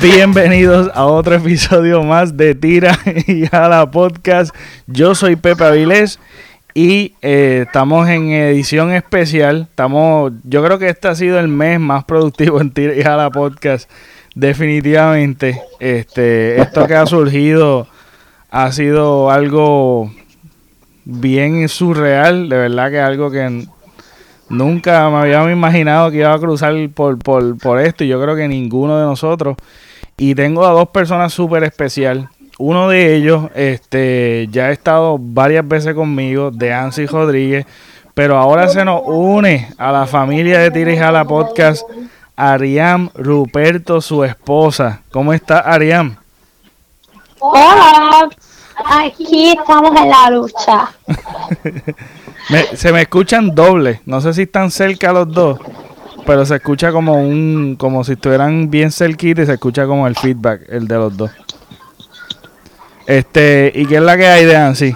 Bienvenidos a otro episodio más de Tira y Jala Podcast. Yo soy Pepe Avilés y eh, estamos en edición especial. Estamos, yo creo que este ha sido el mes más productivo en Tira y Jala Podcast. Definitivamente, este, esto que ha surgido ha sido algo bien surreal, de verdad que algo que nunca me había imaginado que iba a cruzar por, por, por esto y yo creo que ninguno de nosotros. Y tengo a dos personas súper especial. Uno de ellos este, ya ha estado varias veces conmigo, de Ansi Rodríguez, pero ahora se nos une a la familia de Tira y Jala Podcast, Ariam Ruperto, su esposa. ¿Cómo está Ariam? Hola, aquí estamos en la lucha. se me escuchan doble, no sé si están cerca los dos, pero se escucha como un, como si estuvieran bien cerquita y se escucha como el feedback, el de los dos. Este, ¿y qué es la que hay de Ansi?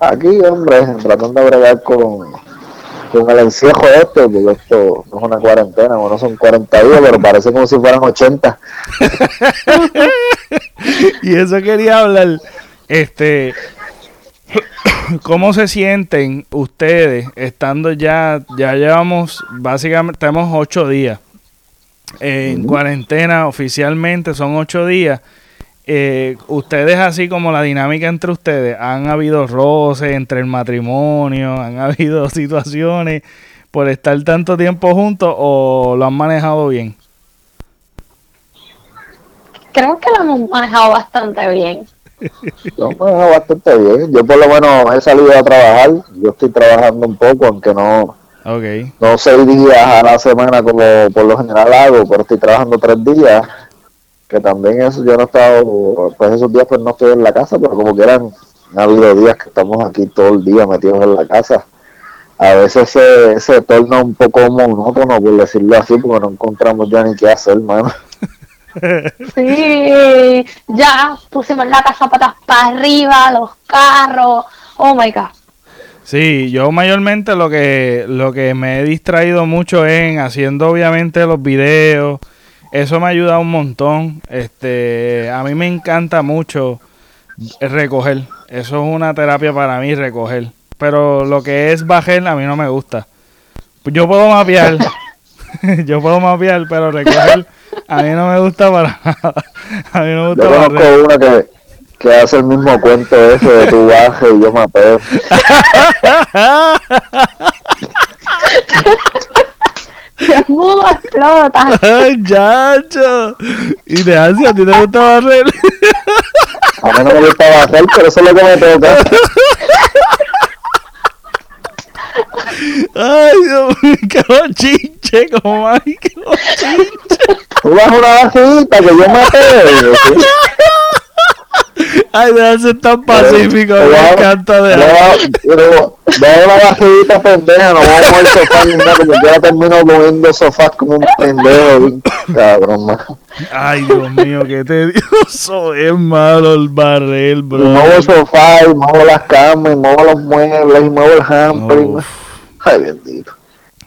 Aquí, hombre, tratando de bregar con, con el encierro este, porque esto no es una cuarentena, no son 40 días, pero parece como si fueran 80. y eso quería hablar. Este, ¿cómo se sienten ustedes estando ya, ya llevamos, básicamente, tenemos ocho días en cuarentena oficialmente, son ocho días. Eh, ustedes así como la dinámica entre ustedes, han habido roces entre el matrimonio, han habido situaciones por estar tanto tiempo juntos o lo han manejado bien? Creo que lo hemos manejado bastante bien. Lo hemos manejado bastante bien. Yo por lo menos he salido a trabajar, yo estoy trabajando un poco, aunque no, okay. no seis días a la semana como por lo general hago, pero estoy trabajando tres días que también eso yo no he estado, pues esos días pues no estoy en la casa, pero como que eran, ha habido días que estamos aquí todo el día metidos en la casa. A veces se, se torna un poco monótono, por decirlo así, porque no encontramos ya ni qué hacer, hermano. Sí, ya pusimos la casa patas para arriba, los carros, oh my god. Sí, yo mayormente lo que lo que me he distraído mucho en haciendo obviamente los videos, eso me ha ayudado un montón. Este, a mí me encanta mucho recoger. Eso es una terapia para mí, recoger. Pero lo que es bajar a mí no me gusta. Yo puedo mapear. yo puedo mapear, pero recoger a mí no me gusta para nada. A mí no me gusta Yo conozco una que, que hace el mismo cuento ese de tu baje y yo mapeo. Mudo explota. Ay, chacho. Y de ansia, ¿a ti te gusta barrer? A mí no me gusta barrer, pero eso es lo que me toca. Ay, Dios mío, qué bochinche, como ay, qué bochinche. Tú vas una bajita que yo. ¿sí? Ay, de ser tan pacífico, me encanta de Ve una bajita pendeja, no vamos al sofá ni nada, porque yo termino moviendo sofás como un pendejo, cabrón, man. Ay, Dios mío, qué tedioso, es malo el barril, bro. Y muevo el sofá, y muevo las camas, y muevo los muebles, y muevo el hamper. Ay, bendito.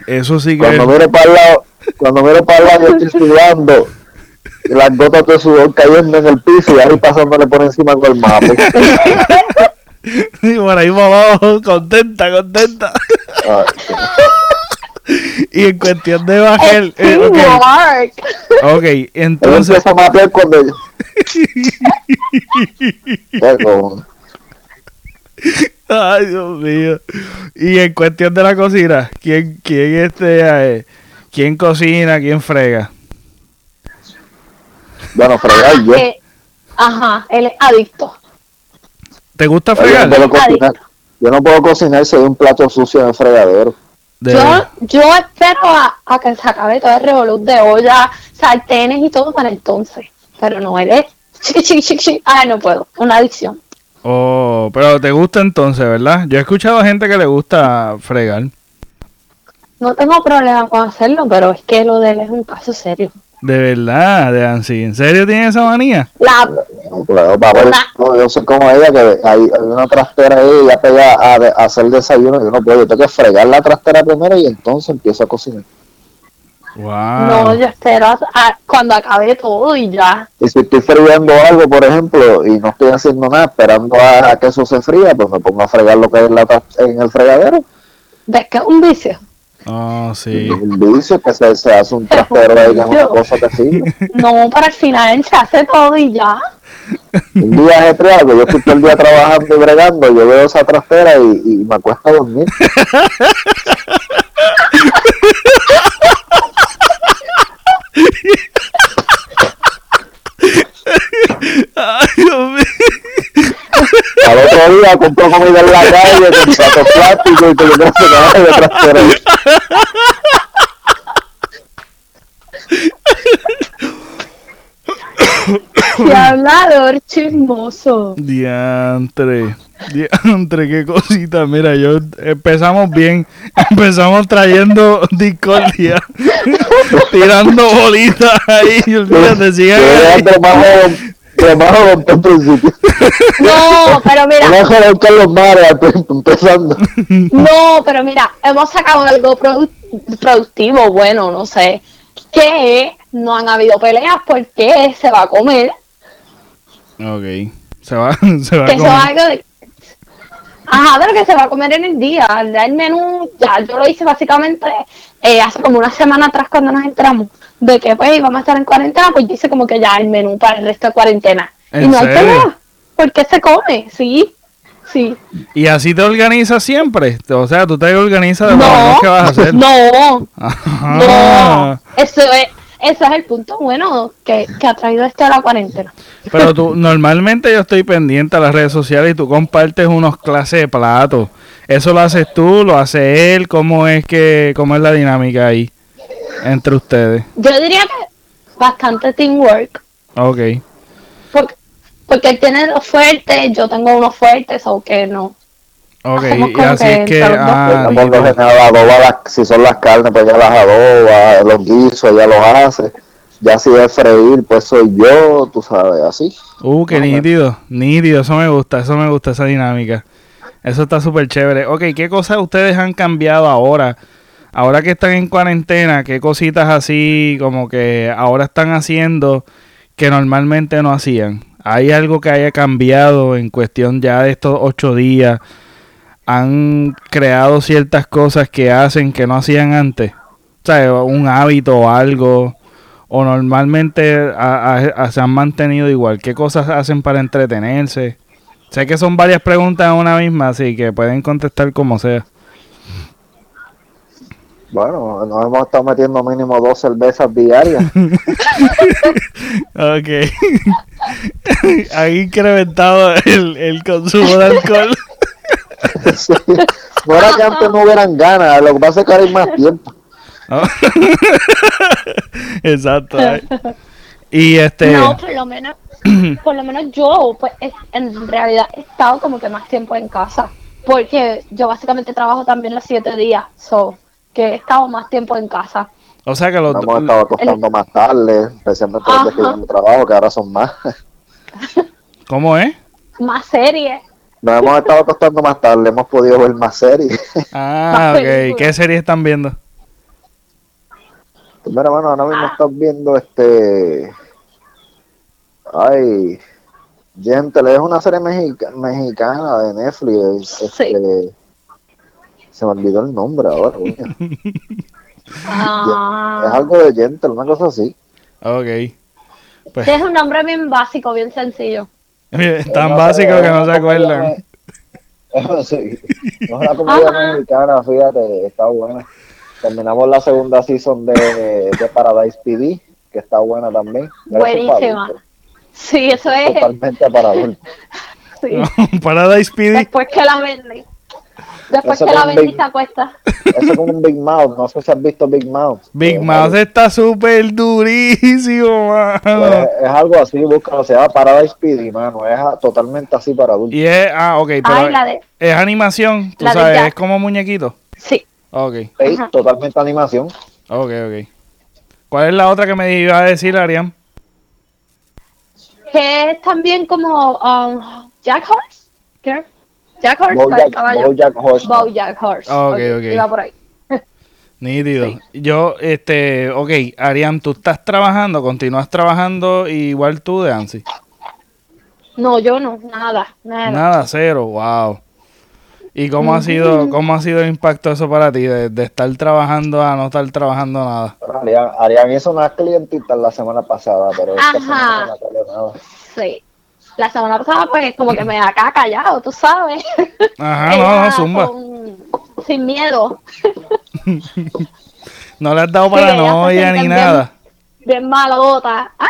Eso sí que Cuando miro para el lado, cuando miro para el lado, yo estoy sudando. Y las gotas de sudor cayendo en el piso y ahí pasándole por encima con el mapa. Y por ahí abajo, contenta, contenta. Ay, Y en cuestión de bajar, eh, ok, teamwork. ok, Él entonces, a mapear cuando cojones. ay Dios mío. Y en cuestión de la cocina, ¿quién, quién este, eh, quién cocina, quién frega? Bueno, fregar yo. Eh, ajá, él es adicto. ¿Te gusta Yo no fregar? puedo cocinar. Yo no puedo cocinar si hay un plato sucio en el fregadero. De- Yo, yo espero a, a que se acabe todo el revoluz de olla, sartenes y todo para entonces. Pero no, él es chiqui, chiqui, chiqui, chiqui. Ay, no puedo. Una adicción. Oh, pero te gusta entonces, ¿verdad? Yo he escuchado a gente que le gusta fregar. No tengo problema con hacerlo, pero es que lo de él es un caso serio. De verdad, de Ansi. ¿En serio tiene esa manía? La, No yo soy como ella, que hay, hay una trastera ahí, ella pega a, de- a hacer desayuno, yo no puedo, yo tengo que fregar la trastera primero y entonces empiezo a cocinar. Wow. No, yo espero a- a- cuando acabe todo y ya. Y si estoy friendo algo, por ejemplo, y no estoy haciendo nada, esperando a, a que eso se fría, pues me pongo a fregar lo que hay en, la en el fregadero. ¿Ves que es un vicio? Oh, sí. Un vicio que se, se hace un que es una cosa que sirve. No, para el final se hace todo y ya. Un día ajetreado, que yo estoy todo el día trabajando y bregando, yo veo esa trastera y, y me acuesto a dormir. Ay, Dios mío. Al otro día compro comida en la calle con platos plásticos y que yo no sé nada de trastera. Y hablador chismoso. Diantre. Diantre, qué cosita. Mira, yo empezamos bien. Empezamos trayendo discordia. tirando bolitas ahí. Y olvídate, sigan Joven, de más joven al principio. No, pero mira, Una joven Carlos Mares al prin- empezando. no, pero mira, hemos sacado algo produ- productivo, bueno, no sé. Que no han habido peleas porque se va a comer. Ok. Se va, se va a comer. algo de. Ajá, pero que se va a comer en el día. El menú, ya yo lo hice básicamente eh, hace como una semana atrás cuando nos entramos. De que pues íbamos a estar en cuarentena, pues yo hice como que ya el menú para el resto de cuarentena. Y ¿En no hay serio? pelea. Porque se come, sí. Sí. ¿Y así te organizas siempre? O sea, tú te organizas de lo No, que vas a hacer. no, Ajá. no. Eso es, eso es el punto bueno que, que ha traído esto de la cuarentena. Pero tú, normalmente yo estoy pendiente a las redes sociales y tú compartes unos clases de platos. ¿Eso lo haces tú? ¿Lo hace él? ¿Cómo es que, cómo es la dinámica ahí entre ustedes? Yo diría que bastante teamwork. Ok. Porque, porque él tiene los fuertes, yo tengo unos fuertes, o que no. Ok, y así que es que... dos. Ah, Ella por lo nítido. general adoba las, si son las carnes, pues ella las adoba, los guisos, ella los hace. Ya si es freír, pues soy yo, tú sabes, así. Uh, qué nítido, nítido, eso me gusta, eso me gusta, esa dinámica. Eso está súper chévere. Ok, ¿qué cosas ustedes han cambiado ahora? Ahora que están en cuarentena, ¿qué cositas así como que ahora están haciendo que normalmente no hacían? ¿Hay algo que haya cambiado en cuestión ya de estos ocho días? ¿Han creado ciertas cosas que hacen que no hacían antes? O sea, un hábito o algo o normalmente se han mantenido igual? ¿Qué cosas hacen para entretenerse? Sé que son varias preguntas en una misma, así que pueden contestar como sea. Bueno, nos hemos estado metiendo mínimo dos cervezas diarias. Ok. Han incrementado el, el consumo de alcohol. Sí. No era que antes no hubieran ganas, lo que pasa es que ahora hay más tiempo. Exacto. Y este... No, por lo menos, por lo menos yo, pues es- en realidad he estado como que más tiempo en casa. Porque yo básicamente trabajo también los siete días. So, que he estado más tiempo en casa. O sea que los... Nos hemos estado acostando más tarde, especialmente los días que yo Ajá. trabajo, que ahora son más. ¿Cómo es? Más series. Nos hemos estado acostando más tarde, hemos podido ver más series. Ah, ok. ¿Qué serie están viendo? Pues Mira, bueno, ahora mismo estás viendo este. Ay. Gentle, es una serie mexica- mexicana de Netflix. Este, Se me olvidó el nombre ahora. Ah, Es algo de Gentle, una cosa así. Ok. Pues, sí, es un nombre bien básico, bien sencillo. tan básico que no se acuerdan. Sí. Es una comedia Ajá. mexicana, fíjate, está buena. Terminamos la segunda season de, de Paradise PD, que está buena también. Eso Buenísima. Sí, eso es. Totalmente para adultos. Sí. Paradise PD. Después que la vendí. Después Eso que la vendí Big- se acuesta. Eso es como un Big Mouth, no sé si has visto Big Mouth. Big Eh, Mouth está súper durísimo, pues, mano. es algo así, búscalo, se llama Paradise PD, mano, es a- totalmente así para adultos. Y es, ah, ok, pero Ay, la de. es animación, tú la sabes, es como muñequito. Sí. Ok, Ajá. totalmente animación. ok, ok. ¿Cuál es la otra que me iba a decir, Arián? Que es también como um, Jack Horse. ¿Qué? Jack Horse. para el Bojack, caballo. Bojack Horseman. Bojack Horse. Ah, ok, Ok, ok. Iba por ahí. Nítido. Sí. Yo, este, ok, Arián, tú estás trabajando, continúas trabajando igual tú de ANSI. No, yo no, nada, nada. Nada, cero, wow. ¿Y cómo ha sido, cómo ha sido el impacto eso para ti, de, de estar trabajando a no estar trabajando nada? Arián, Arián hizo unas clientitas la semana pasada, pero esta Ajá. semana no salió nada. Sí. La semana pasada, pues, como que me acá callado, tú sabes. Ajá, no, no, zumba. con- sin miedo. No le has dado paranoia ni bien- nada. Bien malota. Ah,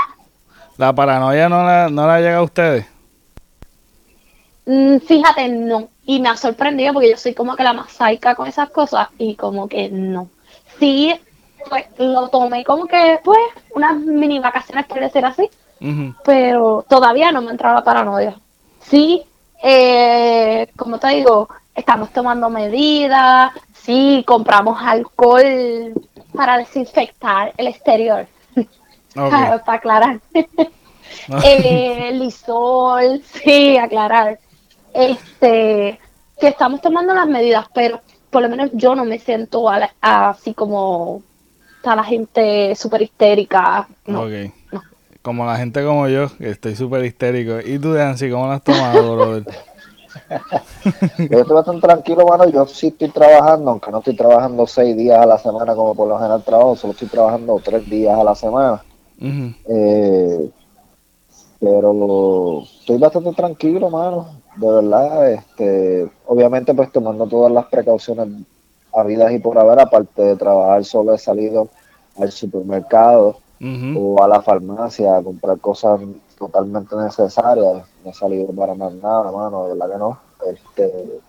La paranoia no la, no la llega a ustedes. mm, fíjate, no. Y me ha sorprendido porque yo soy como que la más saica con esas cosas y como que no. Sí, pues lo tomé como que, pues, unas mini vacaciones, por decir así. Pero todavía no me ha entrado la paranoia. Sí, eh, como te digo, estamos tomando medidas, sí, compramos alcohol para desinfectar el exterior, para, para aclarar. eh, lisol, sí, aclarar. Este, que estamos tomando las medidas, pero por lo menos yo no me siento a la- así como está la gente súper histérica. No. Como la gente como yo, que estoy súper histérico. ¿Y tú, Nancy, cómo lo has tomado, brother? Yo estoy bastante tranquilo, mano. Yo sí estoy trabajando, aunque no estoy trabajando seis días a la semana como por lo general trabajo, solo estoy trabajando tres días a la semana. Eh, pero estoy bastante tranquilo, mano. De verdad, este, obviamente pues tomando todas las precauciones habidas y por haber, aparte de trabajar, solo he salido al supermercado O a la farmacia a comprar cosas totalmente necesarias. No he salido para más nada, mano, de verdad que no. Este,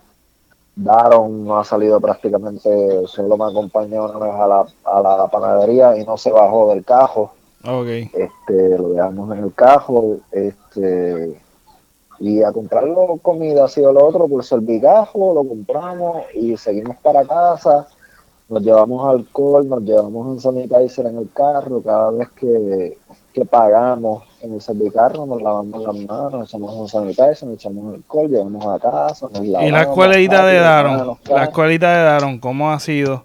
Daron no ha salido prácticamente, solo me acompañó una vez a la, a la panadería y no se bajó del cajo. Ok. Este, lo dejamos en el cajo, este, y a comprarlo comida, así o lo otro, por servigajo, lo compramos y seguimos para casa. Nos llevamos alcohol, nos llevamos un sanitizer en el carro. Cada vez que, que pagamos en el servicarro, nos lavamos las manos, echamos un sanitizer, nos echamos alcohol, llevamos a casa. Nos ¿Y la lavamos escuelita de Daron? La escuelita de Daron, ¿cómo ha sido?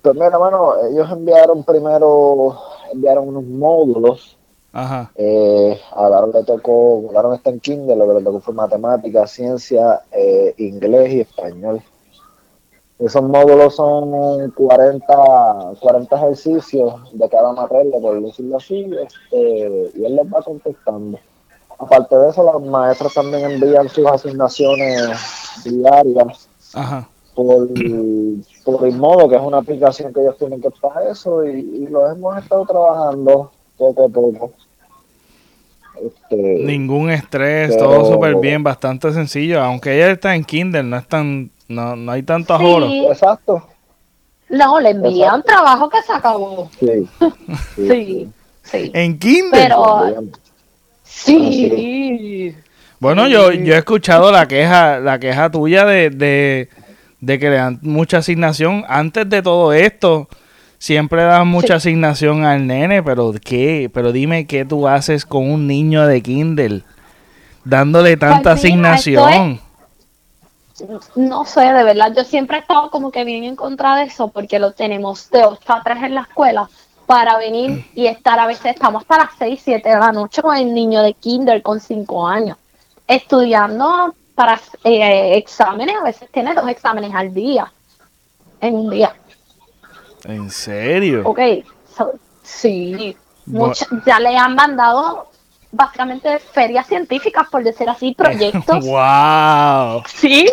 Pues mira, mano, ellos enviaron primero, enviaron unos módulos Ajá. Eh, a Daron le tocó, Daron está en Kindle, lo que le tocó fue matemática, ciencia, eh, inglés y español. Esos módulos son 40, 40 ejercicios de cada materia, por decirlo así, este, y él les va contestando. Aparte de eso, las maestras también envían sus asignaciones diarias Ajá. por, por el modo, que es una aplicación que ellos tienen que para eso, y, y lo hemos estado trabajando poco a poco. Este, Ningún estrés, Pero- todo súper bien, bastante sencillo. Aunque ella está en Kindle, no es tan, no, no hay tanto ajoro. Sí, Exacto. no, le envían Exacto. trabajo que se acabó. Sí. Sí, sí. En Kindle. Pero Bien. sí. Bueno, yo, yo he escuchado la queja, la queja tuya de, de, de que le dan mucha asignación. Antes de todo esto, siempre dan mucha asignación al nene, pero ¿qué? Pero dime qué tú haces con un niño de Kindle, dándole tanta Pues mira, esto asignación. No sé, de verdad, yo siempre he estado como que bien en contra de eso porque lo tenemos de 8 a 3 en la escuela para venir y estar, a veces estamos hasta las 6, 7 de la noche con el niño de kinder con 5 años, estudiando para eh, exámenes, a veces tiene dos exámenes al día, en un día, ¿En serio? ok, so- sí, mucha- ya le han mandado básicamente ferias científicas, por decir así, proyectos, ¡Wow! sí,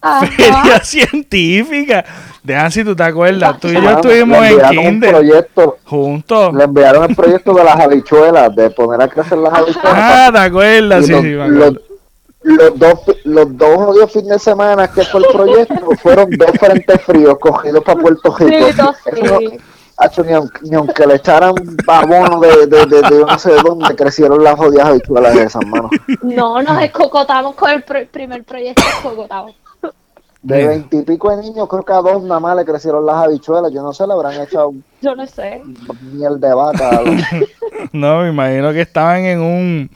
Ajá. Feria científica. Dejan si tú te acuerdas. Tú y yo Mano, estuvimos le en un proyecto, juntos. le enviaron el proyecto de las habichuelas, de poner a crecer las habichuelas. Ah, ¿te acuerdas? Y Sí, los, sí, me los- acuerdo. los dos, los dos jodidos fines de semana que fue el proyecto fueron dos frentes fríos cogidos para Puerto Rico. Sí, Eso no- sí. Hacho, ni, aun- ni aunque le echaran abono de, de, de, de no sé de dónde crecieron las jodidas habichuelas esas, mano. No, nos escocotamos con el pro- primer proyecto escocotado. De veintipico de niños, creo que a dos nada más le crecieron las habichuelas. Yo no sé, le habrán echado Yo no sé. miel de vaca. No, me imagino que estaban en un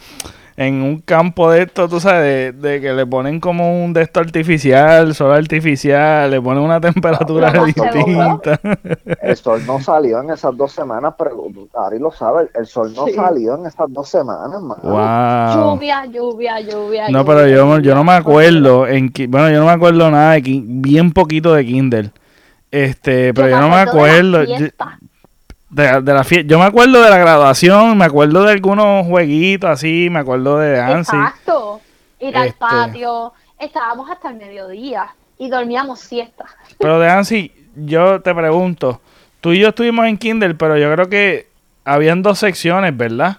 en un campo de esto, tú sabes, de, que le ponen como un de esto artificial, sol artificial, le ponen una temperatura distinta. El sol no salió en esas dos semanas, pero Ari lo sabe, el sol no salió en esas dos semanas, Wow. Lluvia, lluvia, lluvia. No, pero yo, yo no me acuerdo, en, bueno, yo no me acuerdo nada de bien poquito de Kindle. Este, pero yo, no me acuerdo. De, la fiesta. Yo me acuerdo de la graduación, me acuerdo de algunos jueguitos así, me acuerdo de Ansi. Exacto. Ir al este. patio. Estábamos hasta el mediodía y dormíamos siesta. Pero de Ansi, yo te pregunto, tú y yo estuvimos en Kindle, pero yo creo que habían dos secciones, ¿verdad?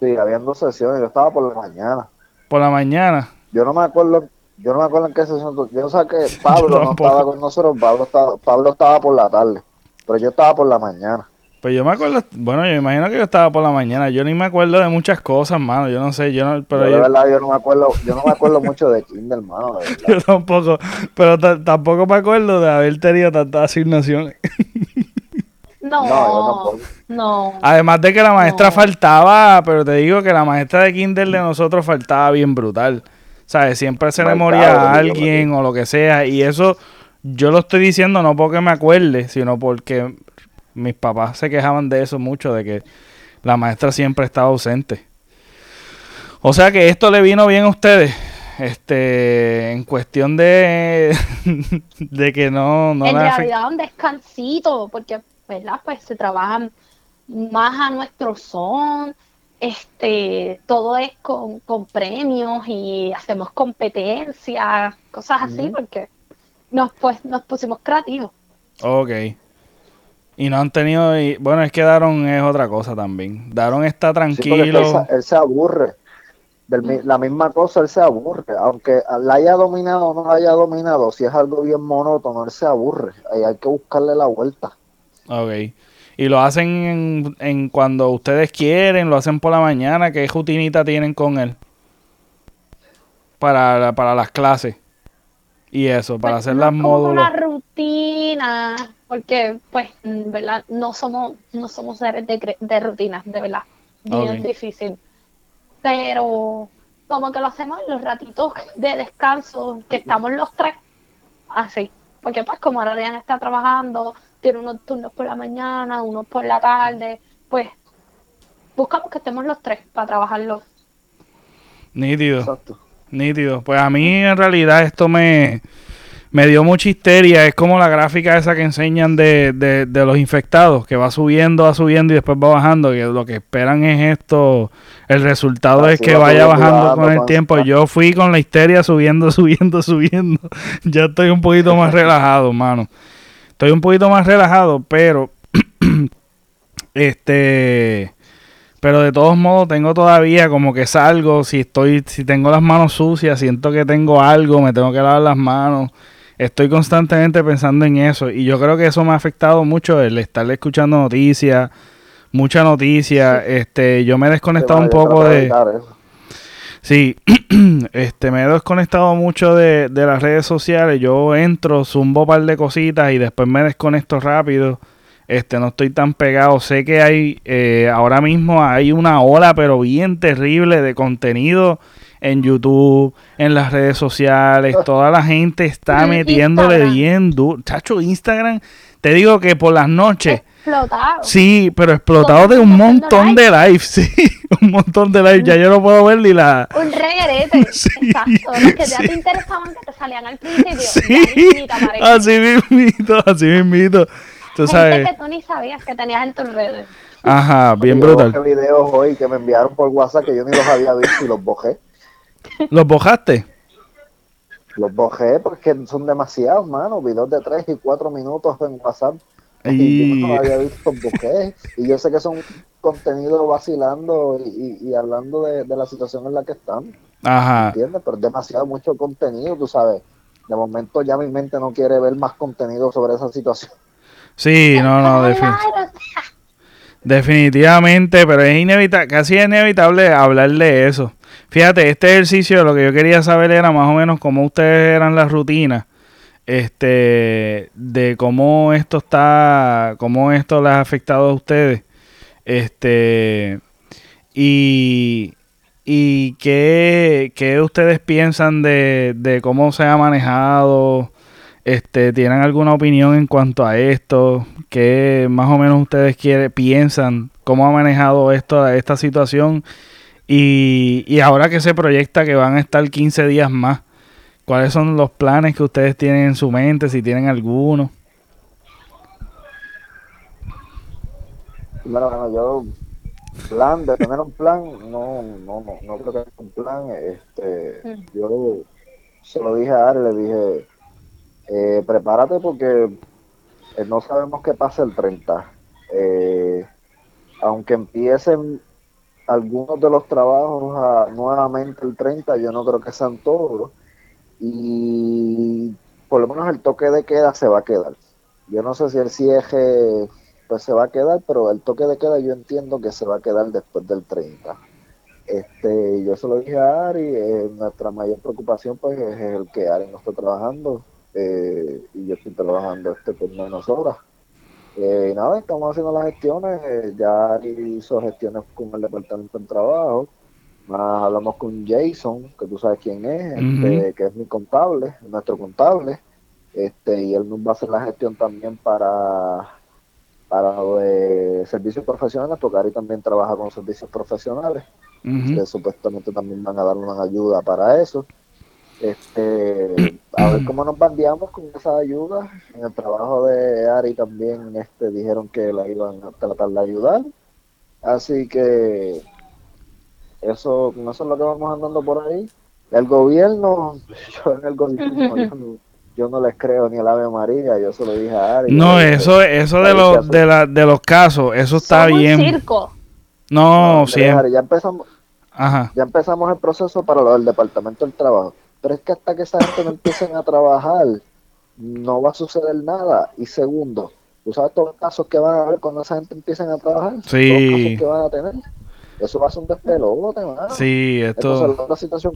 Sí, habían dos secciones, yo estaba por la mañana. Por la mañana. Yo no me acuerdo, yo no me acuerdo en qué sesión, yo sé que Pablo no estaba con nosotros, Pablo estaba, Pablo estaba por la tarde. Pero yo estaba por la mañana. Pues yo me acuerdo, bueno, yo imagino que yo estaba por la mañana. Yo ni me acuerdo de muchas cosas, mano. Yo no sé, yo no, pero yo, de verdad, yo no me acuerdo, yo no me acuerdo mucho de Kindle, hermano. yo tampoco, pero tampoco me acuerdo de haber tenido tantas asignaciones. No, no, Además de que la maestra faltaba, pero te digo que la maestra de Kindle de nosotros faltaba bien brutal. ¿Sabes? Siempre se le moría a alguien o lo que sea. Y eso yo lo estoy diciendo no porque me acuerde, sino porque mis papás se quejaban de eso mucho, de que la maestra siempre estaba ausente. O sea que esto le vino bien a ustedes. Este, en cuestión de, de que no, no En realidad un descansito, porque, ¿verdad? Pues se trabajan más a nuestro son, este, todo es con, con premios y hacemos competencias, cosas así, porque nos, pues, nos pusimos creativos. Ok. Y no han tenido. Y, bueno, es que Daron es otra cosa también. Daron está tranquilo. él, se aburre. De la misma cosa, él se aburre. Aunque la haya dominado o no la haya dominado, si es algo bien monótono, él se aburre. Ahí hay que buscarle la vuelta. Ok. Y lo hacen en, en cuando ustedes quieren, lo hacen por la mañana. ¿Qué rutinita tienen con él? Para, para las clases y eso, para pues hacer las módulos. una rutina, porque pues, ¿verdad? No somos, no somos seres de, de rutinas, de verdad. Bien difícil. Pero como que lo hacemos en los ratitos de descanso, que estamos los tres, así. Porque pues como ahora Diana está trabajando, tiene unos turnos por la mañana, unos por la tarde, pues buscamos que estemos los tres para trabajarlo. Nítido. Exacto. Nítido. Pues a mí en realidad esto me, me dio mucha histeria. Es como la gráfica esa que enseñan de, de, los infectados, que va subiendo, va subiendo y después va bajando. Que lo que esperan es esto. El resultado es que vaya bajando con el tiempo. Yo fui con la histeria subiendo, subiendo, subiendo. ya estoy un poquito más relajado, mano. Estoy un poquito más relajado, pero este pero de todos modos tengo todavía como que salgo, si estoy, si tengo las manos sucias, siento que tengo algo, me tengo que lavar las manos. Estoy constantemente pensando en eso y yo creo que eso me ha afectado mucho el estar escuchando noticias, mucha noticia, este, yo me he desconectado un poco de Sí, este me he desconectado mucho de, de las redes sociales, yo entro, zumbo un par de cositas y después me desconecto rápido este, no estoy tan pegado. Sé que hay, eh, ahora mismo hay una ola, pero bien terrible de contenido en YouTube, en las redes sociales. Toda la gente está metiéndole bien duro. Chacho, Instagram, te digo que por las noches. Explotado. Sí, pero explotado de un montón de lives, sí, un montón de lives. Ya yo no puedo ver ni la. Un regrete. Exacto. Los que ya te interesaban que te salían al principio. Sí, así mismito, así mismito. Tú sabes. que tú ni sabías que tenías en tus redes. Ajá, bien brutal. Yo videos hoy que me enviaron por WhatsApp que yo ni los había visto y los bojé. ¿Los bojaste? Los bojé porque son demasiados, mano. Videos de 3 y 4 minutos en WhatsApp. Y, yo no los había visto, bojé. Y yo sé que son contenido vacilando y, hablando de, de, la situación en la que están. Ajá. ¿Entiendes? Pero es demasiado mucho contenido, tú sabes. De momento ya mi mente no quiere ver más contenido sobre esa situación. Sí, no, no, definitivamente, pero es inevitable, casi inevitable hablar de eso. Fíjate, este ejercicio lo que yo quería saber era más o menos cómo ustedes eran las rutinas, este, de cómo esto está, cómo esto les ha afectado a ustedes, este, y, ¿Y qué, qué ustedes piensan de, de cómo se ha manejado? Este, ¿Tienen alguna opinión en cuanto a esto? ¿Qué más o menos ustedes quiere, piensan? ¿Cómo ha manejado esto, esta situación? Y, y ahora que se proyecta que van a estar 15 días más, ¿cuáles son los planes que ustedes tienen en su mente? Si tienen alguno. Bueno, bueno, yo plan de tener un plan, no, no, no, no creo que es un plan. Este, yo se lo dije a Ari, le dije, eh, prepárate porque eh, no sabemos qué pasa el 30. Eh, aunque empiecen algunos de los trabajos a, nuevamente el 30, yo no creo que sean todos. Y por lo menos el toque de queda se va a quedar. Yo no sé si el cierre pues se va a quedar, pero el toque de queda yo entiendo que se va a quedar después del 30. Este, yo se lo dije a Ari, eh, nuestra mayor preocupación pues es el que Ari no está trabajando eh, y yo estoy trabajando este por menos horas. Eh, nada, estamos haciendo las gestiones, eh, ya Ari hizo gestiones con el departamento de trabajo, más hablamos con Jason, que tú sabes quién es, este, que es mi contable, nuestro contable, este, y él nos va a hacer la gestión también para para de servicios profesionales, porque Ari también trabaja con servicios profesionales, que supuestamente también van a dar una ayuda para eso. Este, a ver cómo nos bandeamos con esa ayuda. En el trabajo de Ari también este, dijeron que la iban a tratar de ayudar. Así que eso, eso es lo que vamos andando por ahí. El gobierno, yo en el gobierno, yo no les creo ni al Ave María, yo se lo dije a Ari. No, eso, eso de los, de, la, de los casos, eso está bien. circo. No, sí. Ya empezamos, Ajá. ya empezamos el proceso para lo del Departamento del Trabajo. Pero es que hasta que esa gente no empiecen a trabajar, no va a suceder nada. Y segundo, ¿tú sabes todos los casos que van a haber cuando esa gente empiece a trabajar? Sí. Todos los casos que van a tener. Eso va a ser un despelote, mano. Sí, esto... Entonces, la situación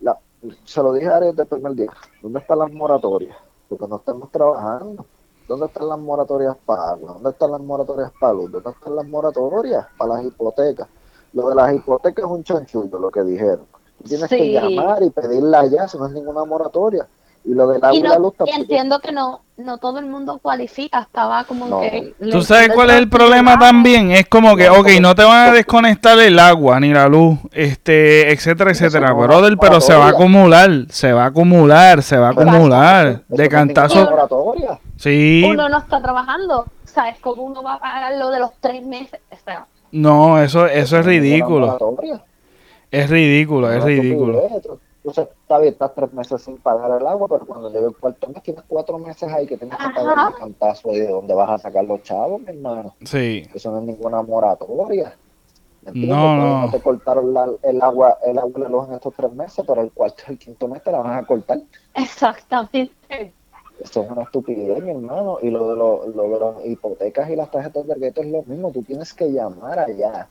la, se lo dije a Ari desde el primer día, ¿dónde están las moratorias? Porque no estamos trabajando. ¿Dónde están las moratorias para agua? ¿Dónde están las moratorias para luz? ¿Dónde están las moratorias para las hipotecas? Lo de las hipotecas es un chanchullo, lo que dijeron. Tienes que llamar y pedirla ya, si no es ninguna moratoria. Y lo de la, luz y entiendo que no no todo el mundo cualifica, estaba como que... ¿Tú sabes cuál es el problema también? Es como que, ok, no te van a desconectar el agua ni la luz, este, etcétera, etcétera, brother, pero se va a acumular, se va a acumular, se va a acumular, de cantazo. Sí. Uno no está trabajando, ¿sabes? Como uno va a pagar lo de los tres meses, No, eso, eso es ridículo. Es ridículo, es ridículo. Entonces, está bien, estás tres meses sin pagar el agua, pero cuando llegue el cuarto mes tienes cuatro meses ahí que tienes que pagar el cantazo de dónde vas a sacar los chavos, mi hermano. Sí. Eso no es ninguna moratoria. No, no. no te cortaron el agua, el agua de luz en estos tres meses, pero el cuarto el quinto mes te la van a cortar. Exactamente. Eso es una estupidez, mi hermano. Y lo de, lo, lo de las hipotecas y las tarjetas de crédito es lo mismo. Tú tienes que llamar allá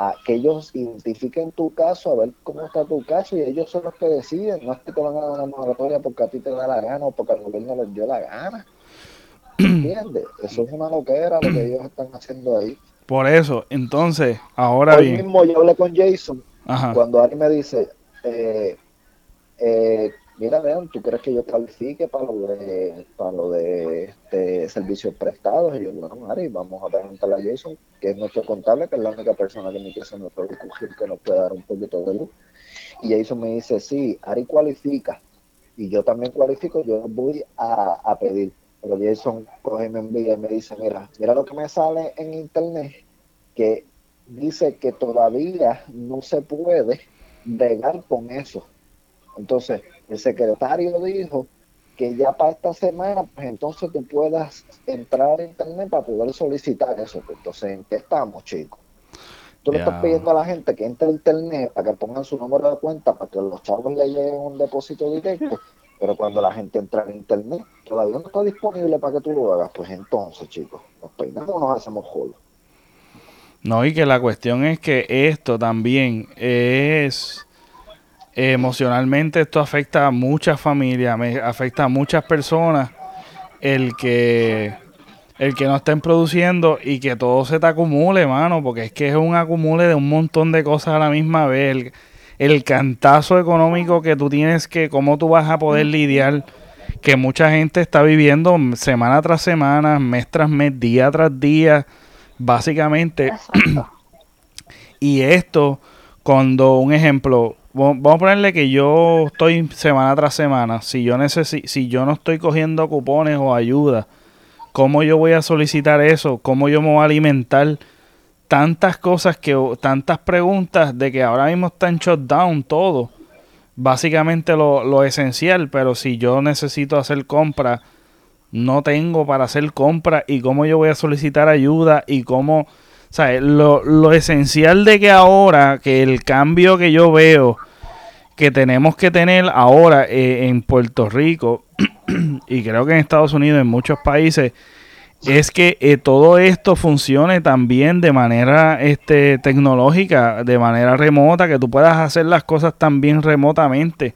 a que ellos identifiquen tu caso, a ver cómo está tu caso y ellos son los que deciden, no es que te van a dar una moratoria porque a ti te da la gana o porque al gobierno les dio la gana. ¿Entiendes? Eso es una loquera lo que ellos están haciendo ahí. Por eso, entonces, ahora Hoy mismo yo hablé con Jason, cuando Ari me dice, eh, eh, mira, León, ¿tú crees que yo califique para lo de, para lo de este, servicios prestados? Y yo, bueno, Mari, vamos a preguntarle a Jason, que es nuestro contable, que es la única persona que me quiere nos que nos puede dar un poquito de luz. Y Jason me dice, sí, Ari cualifica, y yo también cualifico, yo voy a, a pedir. Pero Jason coge y me envía y me dice, mira, mira lo que me sale en internet, que dice que todavía no se puede bregar con eso entonces, el secretario dijo que ya para esta semana, pues entonces tú puedas entrar a internet para poder solicitar eso. Pues, entonces, ¿en qué estamos, chicos? Tú le estás pidiendo a la gente que entre a internet para que pongan su número de cuenta para que los chavos le lleguen un depósito directo, pero cuando la gente entra en internet, todavía no está disponible para que tú lo hagas. Pues entonces, chicos, nos peinamos o nos hacemos jolos. No, y que la cuestión es que esto también es emocionalmente esto afecta a muchas familias, afecta a muchas personas el que el que no estén produciendo y que todo se te acumule, mano, porque es que es un acumule de un montón de cosas a la misma vez. El, el cantazo económico que tú tienes que, cómo tú vas a poder lidiar, que mucha gente está viviendo semana tras semana, mes tras mes, día tras día, básicamente. y esto, cuando un ejemplo, vamos a ponerle que yo estoy semana tras semana, si yo, necesi si yo no estoy cogiendo cupones o ayuda, ¿cómo yo voy a solicitar eso? ¿Cómo yo me voy a alimentar? Tantas cosas que, tantas preguntas de que ahora mismo está en shutdown todo. Básicamente lo, lo esencial, pero si yo necesito hacer compra, no tengo para hacer compra y cómo yo voy a solicitar ayuda y cómo, o lo, lo esencial de que ahora, que el cambio que yo veo que tenemos que tener ahora eh, en Puerto Rico y creo que en Estados Unidos, en muchos países, es que eh, todo esto funcione también de manera este, tecnológica, de manera remota, que tú puedas hacer las cosas también remotamente.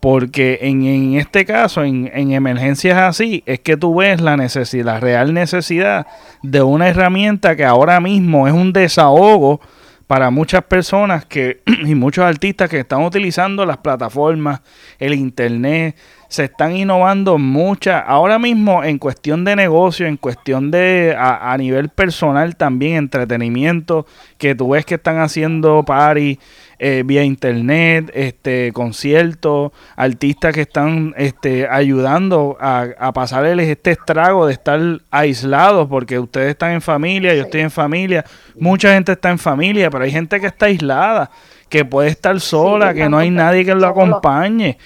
Porque en, en este caso, en, en, emergencias así, es que tú ves la necesidad, la real necesidad de una herramienta que ahora mismo es un desahogo para muchas personas que y muchos artistas que están utilizando las plataformas, el internet, se están innovando muchas, ahora mismo en cuestión de negocio, en cuestión de a, nivel personal también, entretenimiento, que tú ves que están haciendo party eh, vía internet, este conciertos, artistas que están este, ayudando a, a pasarles este estrago de estar aislados, porque ustedes están en familia, yo estoy en familia, mucha gente está en familia, pero hay gente que está aislada, que puede estar sola, que no hay nadie que lo acompañe.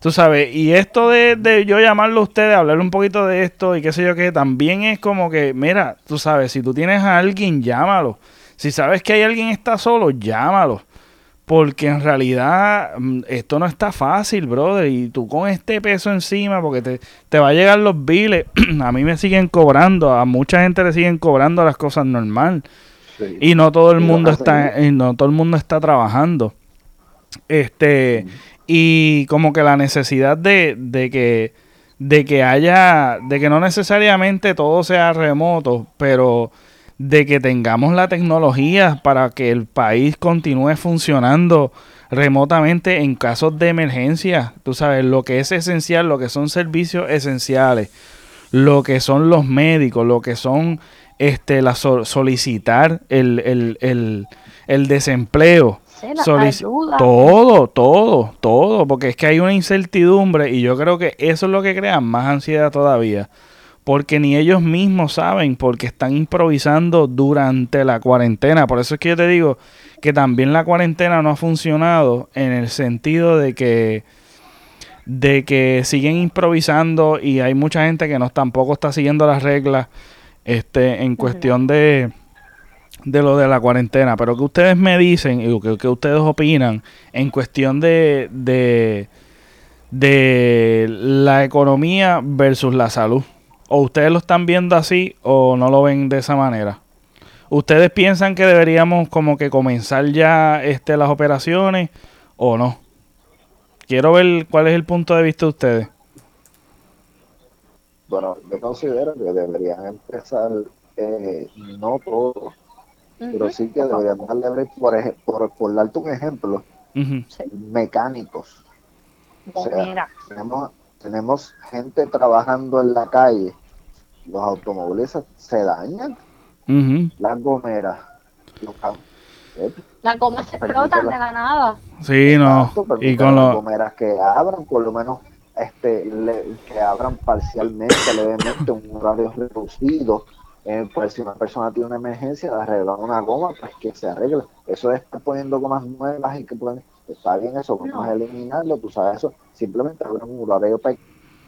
Tú sabes, y esto de, de yo llamarlo a ustedes, hablar un poquito de esto y qué sé yo qué, también es como que, mira, tú sabes, si tú tienes a alguien, llámalo. Si sabes que hay alguien que está solo, llámalo. Porque en realidad mm, esto no está fácil, brother. Y tú con este peso encima, porque te, te va a llegar los biles. a mí me siguen cobrando, a mucha gente le siguen cobrando las cosas normal. Y no todo el mundo está, y no todo el mundo está trabajando. Este, y como que la necesidad de, de que de que haya de que no necesariamente todo sea remoto pero de que tengamos la tecnología para que el país continúe funcionando remotamente en casos de emergencia. Tú sabes lo que es esencial lo que son servicios esenciales lo que son los médicos lo que son este la solicitar el, el, el, el desempleo. Todo, todo, todo, porque es que hay una incertidumbre y yo creo que eso es lo que crea más ansiedad todavía, porque ni ellos mismos saben, porque están improvisando durante la cuarentena. Por eso es que yo te digo que también la cuarentena no ha funcionado en el sentido de que de que siguen improvisando y hay mucha gente que no tampoco está siguiendo las reglas este en cuestión de de lo de la cuarentena, pero que ustedes me dicen y que, ustedes opinan en cuestión de, de, de la economía versus la salud. ¿O ustedes lo están viendo así o no lo ven de esa manera? ¿Ustedes piensan que deberíamos como que comenzar ya este, las operaciones o no? Quiero ver cuál es el punto de vista de ustedes. Bueno, yo considero que deberían empezar eh, no todos pero sí que deberíamos darle por, por, por darte un ejemplo, mecánicos. O sea, tenemos, tenemos gente trabajando en la calle, los automóviles se dañan, las gomeras, los las gomas se explotan de la nada. Sí, no. Y con las gomeras que abran, por lo menos este que abran parcialmente, levemente, un horario reducido eh, pues si una persona tiene una emergencia de arreglar una goma, pues que se arregle. Eso de estar poniendo gomas nuevas y que pueden, está bien eso, vamos a eliminarlo, tú sabes eso, simplemente abrir un horario para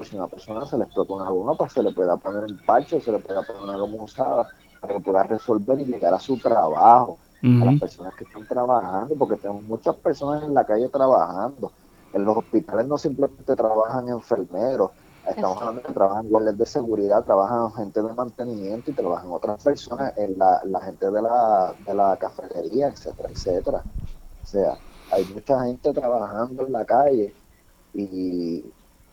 pues si a una persona se le explota una goma, pues se le pueda poner un parche, se le pueda poner una goma usada para que pueda resolver y llegar a su trabajo, a las personas que están trabajando, porque tenemos muchas personas en la calle trabajando. En los hospitales no simplemente trabajan enfermeros, Estamos hablando que trabajan guardias de seguridad, trabajan gente de mantenimiento y trabajan otras personas, en la, la gente de la, de la cafetería, etcétera, etcétera. O sea, hay mucha gente trabajando en la calle y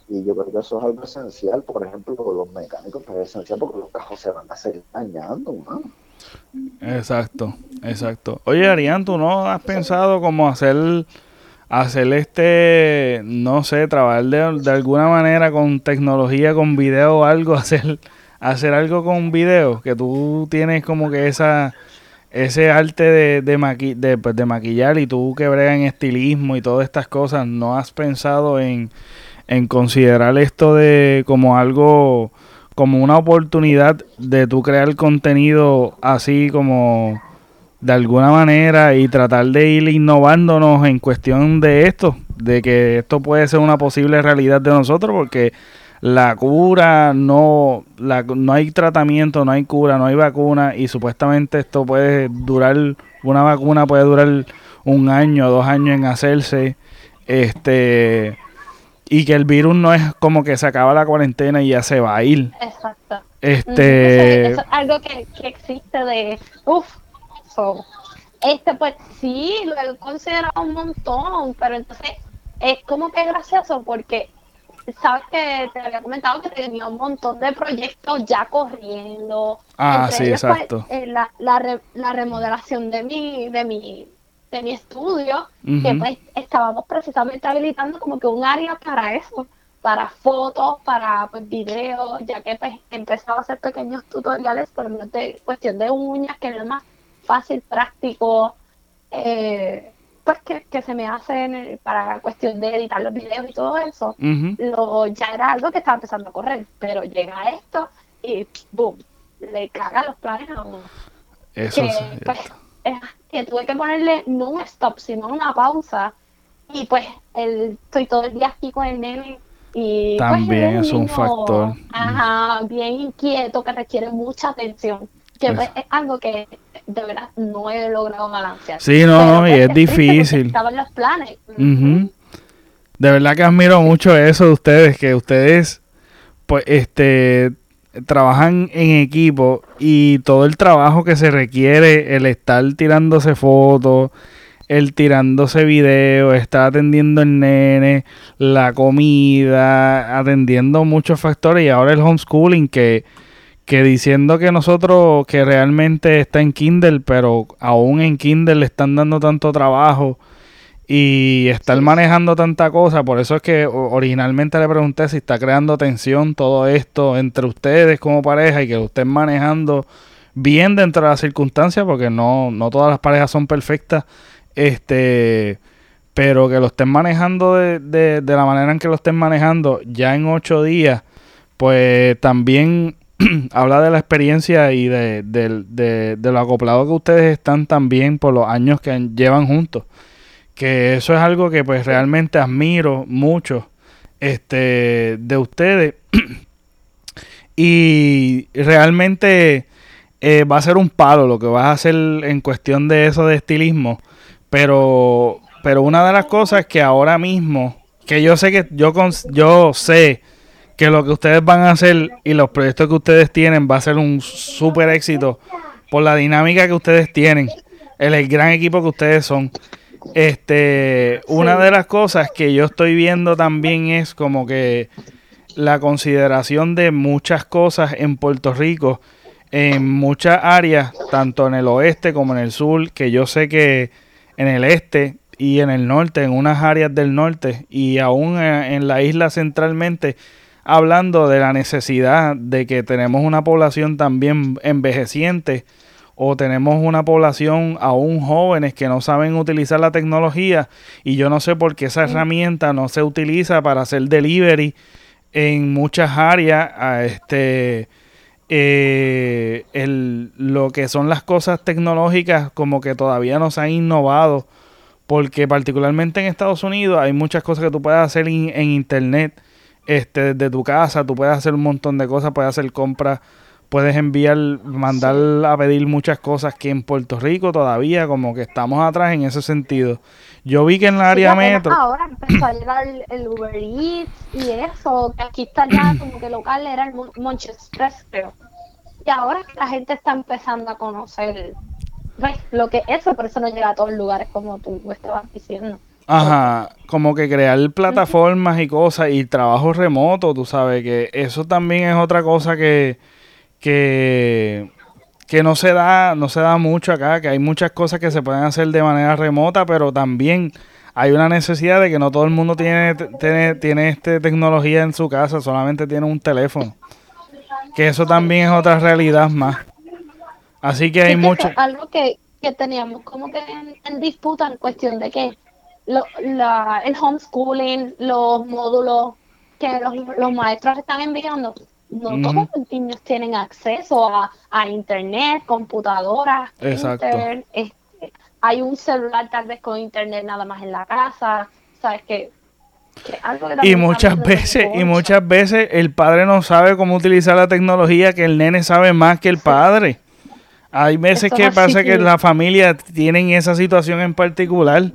Y yo creo que eso es algo esencial, por ejemplo, los mecánicos, pero es esencial porque los cajos se van a seguir dañando, mano. Exacto, exacto. Oye, Arián, ¿tú no has pensado como hacer, hacer este, no sé, trabajar de, de alguna manera con tecnología, con video o algo, hacer, hacer algo con video? Que tú tienes como que esa, ese arte de, de, maqui- de, pues, de maquillar y tú que bregas en estilismo y todas estas cosas, ¿no has pensado en, en considerar esto de como algo, como una oportunidad de tú crear contenido así como de alguna manera y tratar de ir innovándonos en cuestión de esto, de que esto puede ser una posible realidad de nosotros porque la cura no la, no hay tratamiento, no hay cura, no hay vacuna y supuestamente esto puede durar una vacuna puede durar un año, dos años en hacerse. Este y que el virus no es como que se acaba la cuarentena y ya se va a ir. Exacto. Este Eso, eso es algo que, que existe de, uff, so, este pues sí, lo he considerado un montón, pero entonces es como que gracioso porque sabes que te había comentado que tenía un montón de proyectos ya corriendo. Ah, Entre sí, ellos, pues, exacto. eh, la, la, re- la remodelación de mi, de mi, de mi estudio, que pues estábamos precisamente habilitando como que un área para eso, para fotos, para pues videos, ya que pues empezaba a hacer pequeños tutoriales, por lo menos de cuestión de uñas, que es lo más fácil, práctico, eh, pues que, que se me hace en el- para cuestión de editar los videos y todo eso. Lo, ya era algo que estaba empezando a correr, pero llega esto y boom, le caga los planes a uno. Eso Que, pues, que tuve que ponerle no un stop, sino una pausa. Y pues el, estoy todo el día aquí con el nene. Y pues, También es un factor. Ajá, bien inquieto, que requiere mucha atención. Que pues, es algo que de verdad no he logrado balancear. Sí, no, Pero, no, y pues, es triste porque difícil. Estaban los planes. Ujú. De verdad que admiro mucho eso de ustedes, que ustedes, pues, este, trabajan en equipo y todo el trabajo que se requiere, el estar tirándose fotos, el tirándose videos, estar atendiendo el nene, la comida, atendiendo muchos factores y ahora el homeschooling que, que diciendo que nosotros, que realmente está en Kindle, pero aún en Kindle le están dando tanto trabajo y estar Sí. manejando tanta cosa, por eso es que originalmente le pregunté si está creando tensión todo esto entre ustedes como pareja y que lo estén manejando bien dentro de las circunstancias, porque no, no todas las parejas son perfectas, este, pero que lo estén manejando de, de, de la manera en que lo estén manejando ya en ocho días, pues también habla de la experiencia y de, de, de lo acoplado que ustedes están también por los años que llevan juntos que eso es algo que pues realmente admiro mucho este de ustedes. Y realmente eh, va a ser un palo lo que vas a hacer en cuestión de eso de estilismo pero pero una de las cosas que ahora mismo que yo sé que yo cons- yo sé que lo que ustedes van a hacer y los proyectos que ustedes tienen va a ser un súper éxito por la dinámica que ustedes tienen el gran equipo que ustedes son este, una Sí. de las cosas que yo estoy viendo también es como que la consideración de muchas cosas en Puerto Rico, en muchas áreas, tanto en el oeste como en el sur, que yo sé que en el este y en el norte, en unas áreas del norte y aún en, en la isla centralmente, hablando de la necesidad de que tenemos una población también envejeciente o tenemos una población aún jóvenes que no saben utilizar la tecnología y yo no sé por qué esa herramienta no se utiliza para hacer delivery en muchas áreas a este eh, el, lo que son las cosas tecnológicas como que todavía no se han innovado porque particularmente en Estados Unidos hay muchas cosas que tú puedes hacer in- en internet este desde tu casa tú puedes hacer un montón de cosas puedes hacer compras puedes enviar mandar a pedir muchas cosas que en Puerto Rico todavía como que estamos atrás en ese sentido yo vi que en la área Sí, metro Ahora empezó a llegar el, el Uber Eats y eso, que aquí está ya como que local era el Mon- Monchi Express, creo. Y ahora la gente está empezando a conocer pues, lo que es eso, por eso no llega a todos los lugares como tú estabas diciendo. Ajá, como que crear plataformas y cosas y trabajo remoto, tú sabes que eso también es otra cosa que, que, que no se da, no se da mucho acá, que hay muchas cosas que se pueden hacer de manera remota, pero también hay una necesidad de que no todo el mundo tiene, tiene, tiene este tecnología en su casa, solamente tiene un teléfono. Que eso también es otra realidad más. Así que hay mucho... Algo que, que teníamos como que en disputa en cuestión de que lo, la, el homeschooling, los módulos que los, los maestros están enviando, no todos los niños tienen acceso a, a internet, computadoras, internet, este, hay un celular tal vez con internet nada más en la casa, sabes que, y muchas veces y muchas veces el padre no sabe cómo utilizar la tecnología que el nene sabe más que el padre. Hay veces que pasa que la familia tienen esa situación en particular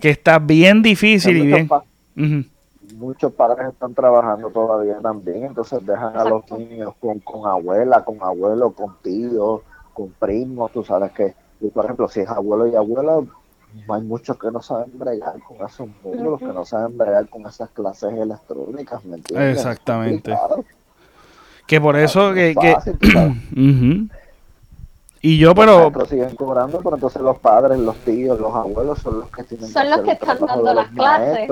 que está bien difícil y bien... Muchos padres están trabajando todavía también, entonces dejan a los niños con, con abuela, con abuelo, con tíos, con primos, tú sabes que, por ejemplo, si es abuelo y abuela, hay muchos que no saben bregar con esos módulos, que no saben bregar con esas clases electrónicas, ¿me entiendes? Exactamente. Que por eso que... que... Y yo, pero... Los siguen cobrando, pero entonces los padres, los tíos, los abuelos son los que tienen son los que están dando las clases.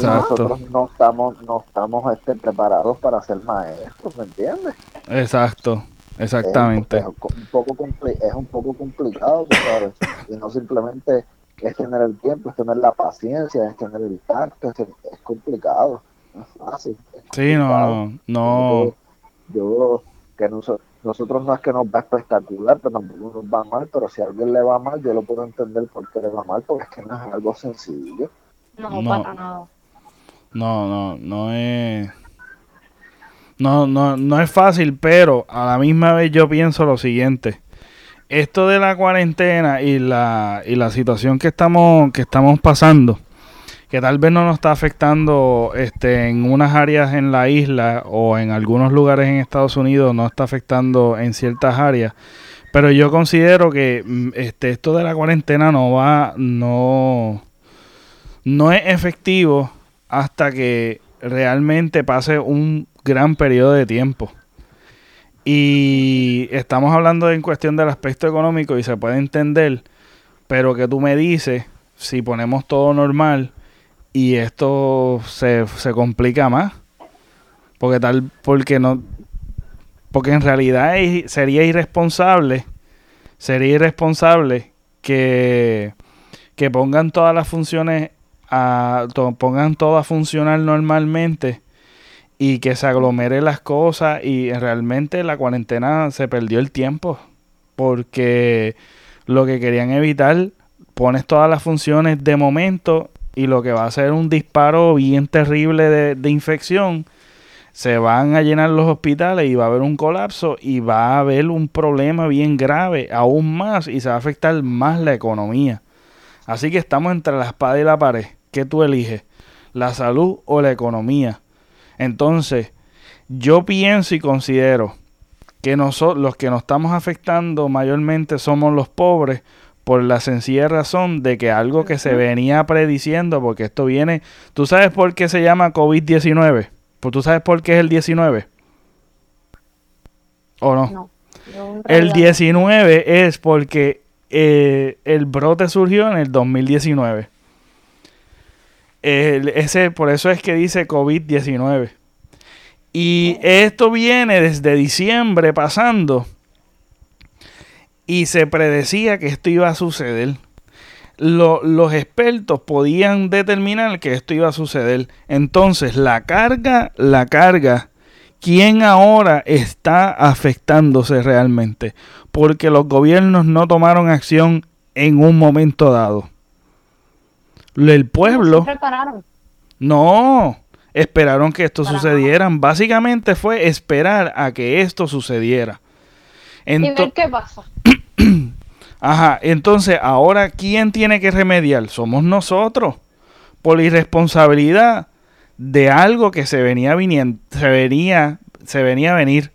Nosotros no estamos, no estamos este, preparados para ser maestros, ¿me entiendes? Exacto, exactamente. Es, un, poco es un poco complicado, ¿sabes? y no simplemente es tener el tiempo, es tener la paciencia, es tener el tacto, es, complicado, no es fácil. sí, no, no. Yo, que no soy nosotros no es que nos va espectacular, pero tampoco nos va mal, pero si a alguien le va mal, yo lo puedo entender por qué le va mal, porque es que no es algo sencillo. No, para nada. No, no, no es... No, no, no es fácil, pero a la misma vez yo pienso lo siguiente. Esto de la cuarentena y la, y la situación que estamos, que estamos pasando, que tal vez no nos está afectando este, en unas áreas en la isla o en algunos lugares en Estados Unidos, no está afectando en ciertas áreas. Pero yo considero que mm, este, esto de la cuarentena no va, no, no es efectivo hasta que realmente pase un gran periodo de tiempo. Y estamos hablando en cuestión del aspecto económico y se puede entender, pero que tú me dices, si ponemos todo normal, y esto se, se complica más. Porque tal, porque no, porque en realidad sería irresponsable, sería irresponsable que, que pongan todas las funciones a, pongan todo a funcionar normalmente y que se aglomeren las cosas y realmente la cuarentena se perdió el tiempo porque lo que querían evitar pones todas las funciones de momento y lo que va a ser un disparo bien terrible de, infección. Se van a llenar los hospitales y va a haber un colapso y va a haber un problema bien grave, aún más, y se va a afectar más la economía. Así que estamos entre la espada y la pared. ¿Qué tú eliges? ¿La salud o la economía? Entonces, yo pienso y considero que nosotros, los que nos estamos afectando mayormente somos los pobres, por la sencilla razón de que algo que se venía prediciendo, porque esto viene, ¿tú sabes por qué se llama COVID-19? Pues tú sabes por qué es el 19? ¿O no? no el 19 es porque eh, el brote surgió en el 2019. ese, por eso es que dice COVID-19. Y esto viene desde diciembre pasando y se predecía que esto iba a suceder. los expertos podían determinar que esto iba a suceder. Entonces, la carga, la carga, ¿quién ahora está afectándose realmente? Porque los gobiernos no tomaron acción en un momento dado. El pueblo... No, esperaron que esto sucediera. Básicamente fue esperar a que esto sucediera. y ver qué pasa. Ajá, entonces ahora ¿quién tiene que remediar? Somos nosotros, por irresponsabilidad de algo que se venía viniendo, se venía, se venía a venir.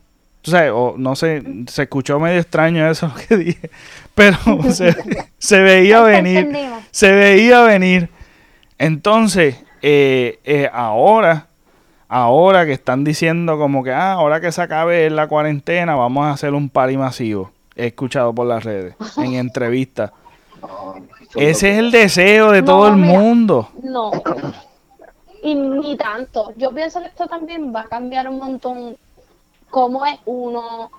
O no sé, se escuchó medio extraño eso lo que dije, pero se, veía venir, se veía venir. Entonces, eh, eh, ahora, ahora que están diciendo como que, ah, ahora que se acabe la cuarentena, vamos a hacer un party masivo. He escuchado por las redes, en entrevistas. Ese es el deseo de No, todo el mira. mundo. No. Y ni tanto. Yo pienso que esto también va a cambiar un montón cómo es uno.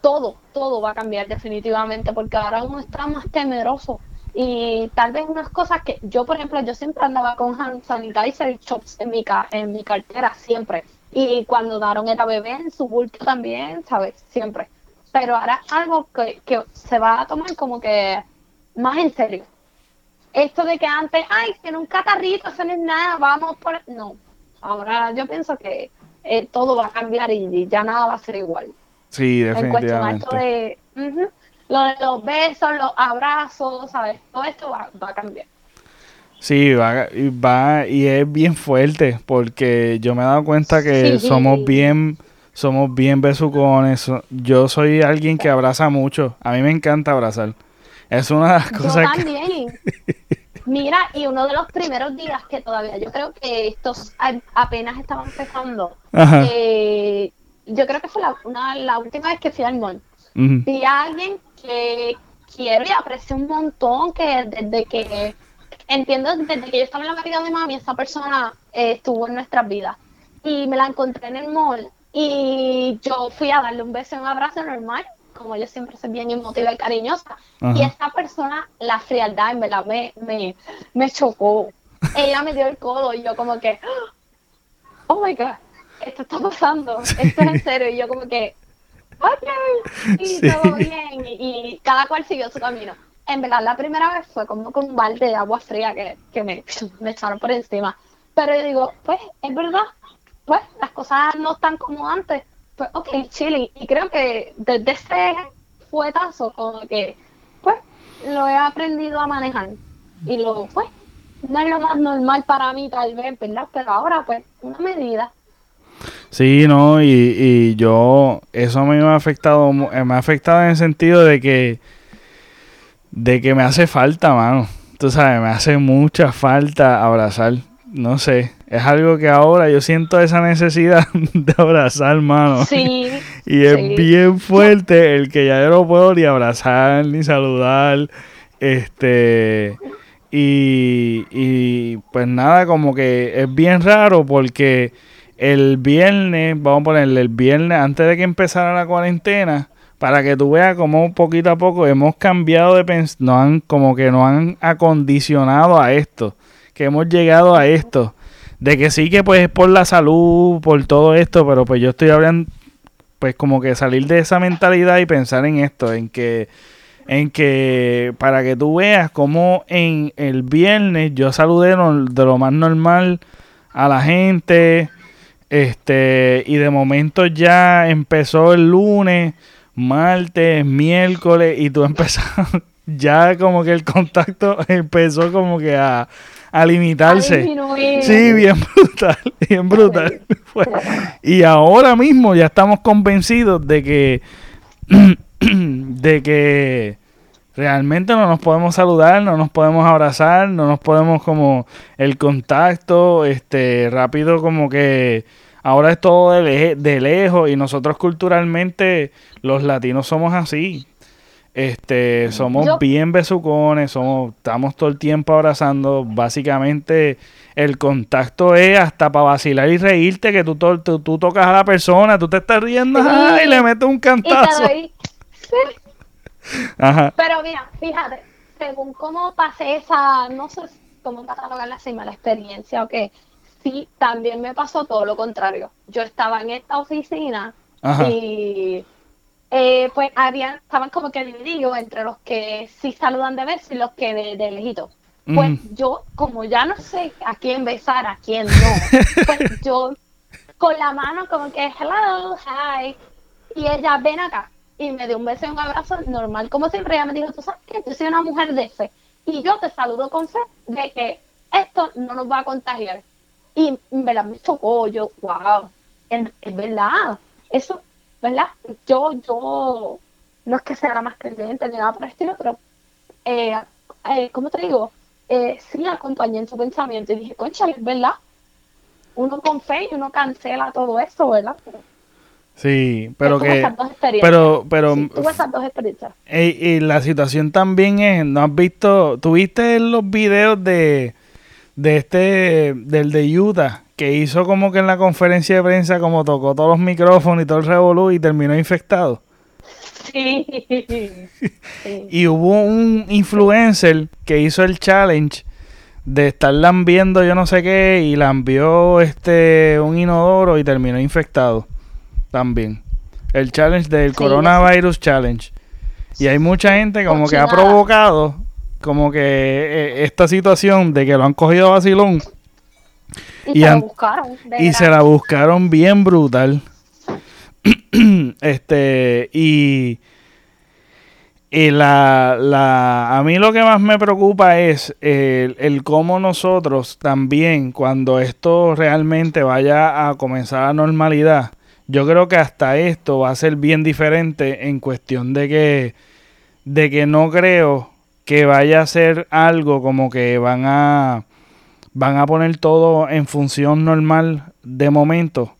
Todo, todo va a cambiar definitivamente porque ahora uno está más temeroso. Y tal vez unas cosas que yo, por ejemplo, yo siempre andaba con hand sanitizer shops en mi, ca- en mi cartera, siempre. Y cuando Daron era bebé, en su bulto también, ¿sabes? Siempre. Pero ahora algo que, que se va a tomar como que más en serio esto de que antes, ay, tiene un catarrito, eso no es nada, vamos por... No, ahora yo pienso que eh, todo va a cambiar y, y ya nada va a ser igual. Sí, definitivamente. de, ujú, lo de los besos, los abrazos, ¿sabes? Todo esto va, va a cambiar. Sí, va, y va y es bien fuerte porque yo me he dado cuenta que Sí. somos bien somos bien besucones. Yo soy alguien que abraza mucho. A mí me encanta abrazar. Es una de las Yo cosas que también. Mira, y uno de los primeros días que todavía, yo creo que estos apenas estaban empezando, eh, yo creo que fue la, una, la última vez que fui al mall. Ujú. vi a alguien que quiero y aprecio un montón, que desde que entiendo, desde que yo estaba en la barriga de mami, esa persona eh, estuvo en nuestras vidas. Y me la encontré en el mall y yo fui a darle un beso y un abrazo normal, como yo siempre soy bien emotiva y cariñosa. Ajá. Y esa persona, la frialdad, en verdad, me, me, me chocó. Ella me dio el codo y yo como que, oh my god, esto está pasando, esto es en serio. Y yo como que, ok, y Sí. todo bien. Y, y cada cual siguió su camino. En verdad, la primera vez fue como con un balde de agua fría que, que me, me echaron por encima. Pero yo digo, pues, es verdad, pues, las cosas no están como antes. Pues, ok, chilling. Y creo que desde ese fuetazo, como que, pues, lo he aprendido a manejar. Y lo, pues, no es lo más normal para mí, tal vez, ¿verdad? Pero ahora, pues, una medida. Sí, no, y, y yo, eso a mí me ha afectado, eh, me ha afectado en el sentido de que, de que me hace falta, mano. Tú sabes, me hace mucha falta abrazar. No sé, es algo que ahora yo siento esa necesidad de abrazar, mano. Sí. Y es sí. bien fuerte el que ya yo no puedo ni abrazar ni saludar. Este. Y, y pues nada, como que es bien raro porque el viernes, vamos a ponerle el viernes antes de que empezara la cuarentena, para que tú veas cómo poquito a poco hemos cambiado de pens nos han como que nos han acondicionado a esto, que hemos llegado a esto, de que sí que pues es por la salud, por todo esto, pero pues yo estoy hablando pues como que salir de esa mentalidad y pensar en esto, en que en que para que tú veas cómo en el viernes yo saludé de lo más normal a la gente, este, y de momento ya empezó el lunes, martes, miércoles, y tú empezaste, ya como que el contacto empezó como que a, a limitarse. disminuir. Sí, bien brutal, bien brutal. Fue- Y ahora mismo ya estamos convencidos de que de que realmente no nos podemos saludar, no nos podemos abrazar, no nos podemos como el contacto, este, rápido como que ahora es todo de, de lejos y nosotros culturalmente los latinos somos así. Este, somos Yo- bien besucones, somos, estamos todo el tiempo abrazando. Básicamente, el contacto es hasta para vacilar y reírte, que tú, tú, tú tocas a la persona, tú te estás riendo y le metes un cantazo. Sí. Ajá. Pero mira, fíjate, según cómo pasé esa, no sé cómo catalogarla así, mala experiencia o qué, sí, también me pasó todo lo contrario. Yo estaba en esta oficina Ajá. y eh, pues habían, estaban como que divididos entre los que sí saludan de beso y los que de, de lejito. Pues Ujú. yo, como ya no sé a quién besar, a quién no, pues yo con la mano como que hello, hi, y ella ven acá y me dio un beso y un abrazo normal, como siempre ella me dijo, tú sabes que yo soy una mujer de fe y yo te saludo con fe de que esto no nos va a contagiar. Y en verdad me chocó, yo, wow, es verdad, eso, ¿verdad? Yo, yo, no es que sea la más creyente ni nada por el estilo, pero, eh, eh, ¿cómo te digo? eh, sí acompañé en su pensamiento y dije, concha, es verdad. Uno con fe y uno cancela todo eso, ¿verdad? Sí, pero que... esas dos experiencias. Pero, pero... Sí, tuve esas dos experiencias. Y, y la situación también es, ¿no has visto, tuviste los videos de, de este, del de Utah, que hizo como que en la conferencia de prensa como tocó todos los micrófonos y todo el revolú y terminó infectado? Sí. sí. Y hubo un influencer que hizo el challenge de estar lambiendo yo no sé qué y lambió este un inodoro y terminó infectado también. El challenge del Sí, coronavirus challenge. Y hay mucha gente como que ha provocado como que eh, esta situación de que lo han cogido a vacilón Y, Y se an- lo buscaron. de y se verdad. la buscaron bien brutal. este, y, y la, la, a mí lo que más me preocupa es el, el cómo nosotros también, cuando esto realmente vaya a comenzar a normalidad, yo creo que hasta esto va a ser bien diferente en cuestión de que, de que no creo que vaya a ser algo como que van a van a poner todo en función normal de momento.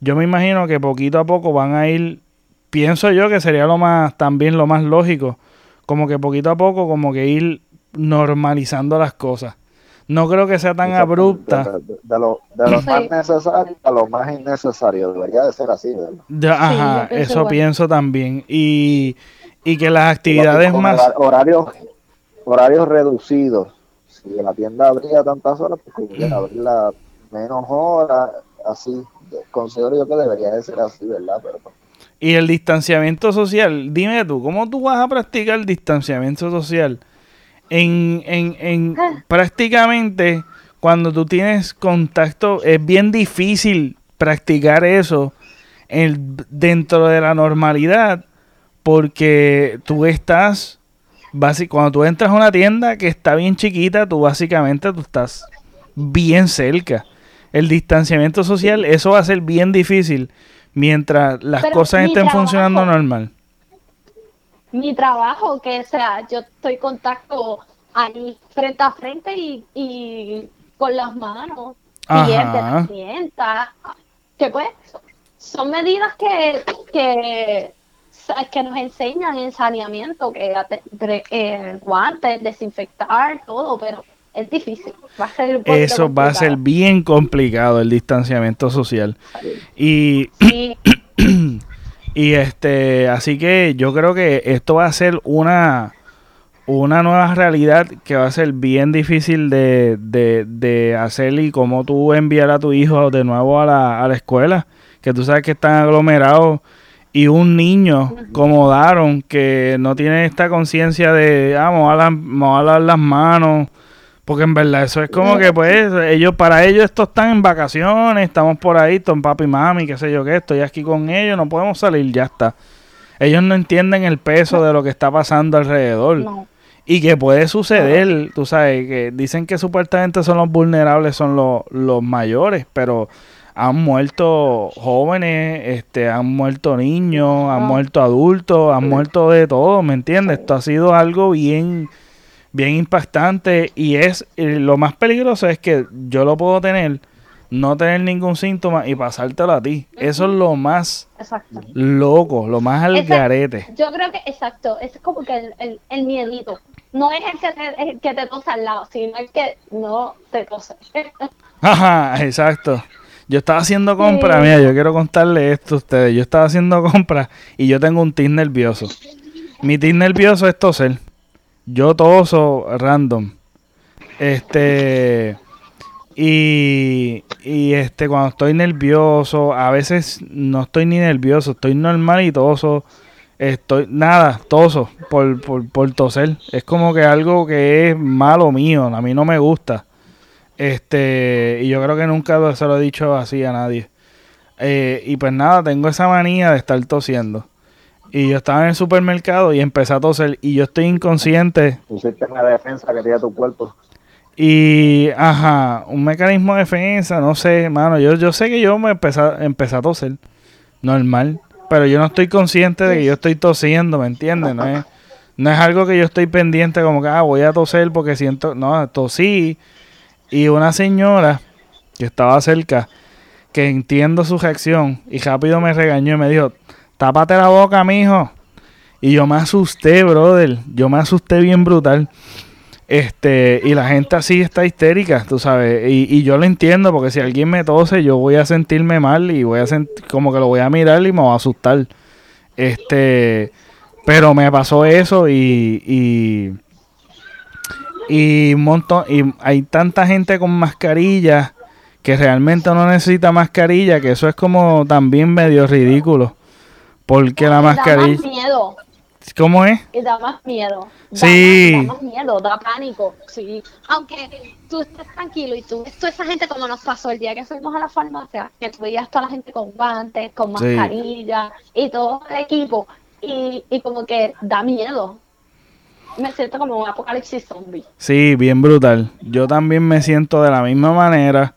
Yo me imagino que poquito a poco van a ir, pienso yo que sería lo más, también lo más lógico, como que poquito a poco, como que ir normalizando las cosas. No creo que sea tan abrupta. De, de- de lo, de lo Sí. más necesario a lo más innecesario. Debería de ser así, ajá, pienso eso igual. pienso también. Y, y que las actividades más... hora- Horarios, horarios reducidos. Si la tienda abría tantas horas, pues que abrirla menos horas, así. Considero yo que debería de ser así, ¿verdad? Pero pues, Y el distanciamiento social, dime tú, ¿cómo tú vas a practicar el distanciamiento social? En, en, en prácticamente cuando tú tienes contacto, es bien difícil practicar eso en- dentro de la normalidad porque tú estás, basi- cuando tú entras a una tienda que está bien chiquita, tú básicamente tú estás bien cerca. El distanciamiento social, eso va a ser bien difícil mientras las Pero cosas estén trabajo- funcionando normal. mi trabajo, que sea, yo estoy en contacto ahí frente a frente y, y con las manos, clientes, la clienta, que pues son medidas que, que, que nos enseñan en saneamiento, que eh, guantes, desinfectar, todo, pero es difícil, va a ser Eso va a ser bien complicado el distanciamiento social. Y, Sí, y este, así que yo creo que esto va a ser una, una nueva realidad que va a ser bien difícil de, de, de hacer y cómo tú enviar a tu hijo de nuevo a la, a la escuela, que tú sabes que están aglomerados y un niño como Daron que no tiene esta conciencia de, ah, voy a la- a lavar las manos, porque en verdad eso es como que pues ellos, para ellos estos están en vacaciones, estamos por ahí, con papi y mami, qué sé yo qué, estoy aquí con ellos, no podemos salir, ya está. Ellos no entienden el peso de lo que está pasando alrededor. no. Y que puede suceder, tú sabes, que dicen que supuestamente son los vulnerables, son los, los mayores, pero han muerto jóvenes, este, han muerto niños, han muerto adultos, han muerto de todo, ¿me entiendes? Esto ha sido algo bien, bien impactante y es eh, lo más peligroso es que yo lo puedo tener, no tener ningún síntoma y pasártelo a ti. Eso es lo más Exacto. loco, lo más al garete. Yo creo que, exacto, es como que el, el, el miedito. No es el que, te, el que te tose al lado, sino el que no te tose. Ajá, exacto. Yo estaba haciendo compras, mira, yo quiero contarle esto a ustedes. Yo estaba haciendo compras y yo tengo un tic nervioso. Mi tic nervioso es toser. Yo toso random. Este y, y este cuando estoy nervioso, a veces no estoy ni nervioso, estoy normal y toso. Estoy nada, toso por, por, por toser. Es como que algo que es malo mío, a mí no me gusta. Este, y yo creo que nunca se lo he dicho así a nadie. Eh, y pues nada, tengo esa manía de estar tosiendo. Y yo estaba en el supermercado y empecé a toser y yo estoy inconsciente. pusiste en la defensa que tiene tu cuerpo. Y, ajá, un mecanismo de defensa, no sé, mano, yo, yo sé que yo me empecé, a- empecé a toser, normal, pero yo no estoy consciente de que yo estoy tosiendo, ¿me entiendes? No es, No es algo que yo estoy pendiente como que, ah, voy a toser porque siento, no, tosí. Y una señora que estaba cerca, que entiendo su reacción, y rápido me regañó y me dijo, tápate la boca, mijo. Y yo me asusté, brother. Yo me asusté bien brutal. Este, y la gente así está histérica, tú sabes. Y, yo lo entiendo, porque si alguien me tose, yo voy a sentirme mal y voy a sentir como que lo voy a mirar y me voy a asustar. Este, pero me pasó eso y, y, y un montón, y hay tanta gente con mascarilla que realmente no necesita mascarilla, que eso es como también medio ridículo. Porque la Da mascarilla... más miedo. ¿Cómo es? Y da más miedo. Da Sí. más- Da más miedo, da pánico. Sí. Aunque tú estés tranquilo y tú toda esa gente como nos pasó el día que fuimos a la farmacia, que tú veías toda la gente con guantes, con Sí. mascarilla y todo el equipo. Y, y como que da miedo. Me siento como un apocalipsis zombie. Sí, bien brutal. Yo también me siento de la misma manera.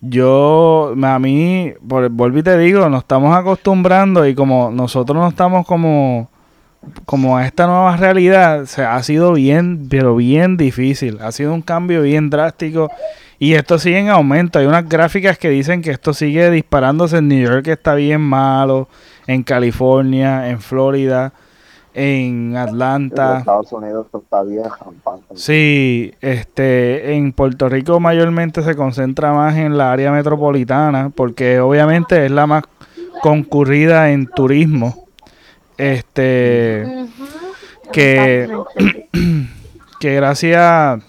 Yo, a mí, por, vuelvo y te digo, nos estamos acostumbrando y como nosotros no estamos como, como a esta nueva realidad, se, ha sido bien, pero bien difícil. Ha sido un cambio bien drástico y esto sigue en aumento. Hay unas gráficas que dicen que esto sigue disparándose en New York, que está bien malo, en California, en Florida, en En Atlanta. Estados Unidos está bien. Sí, este, en Puerto Rico mayormente se concentra más en la área metropolitana, porque obviamente es la más concurrida en turismo. Este, que, que gracias,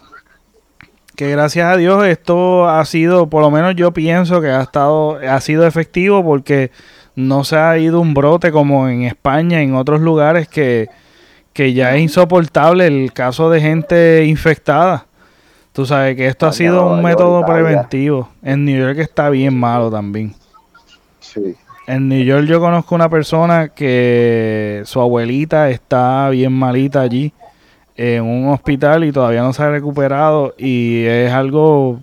que gracias a Dios esto ha sido, por lo menos yo pienso que ha estado, ha sido efectivo porque no se ha ido un brote como en España, en otros lugares que, que ya es insoportable el caso de gente infectada. Tú sabes que esto ha sido un método preventivo. En New York está bien malo también. Sí. En New York yo conozco una persona que su abuelita está bien malita allí en un hospital y todavía no se ha recuperado y es algo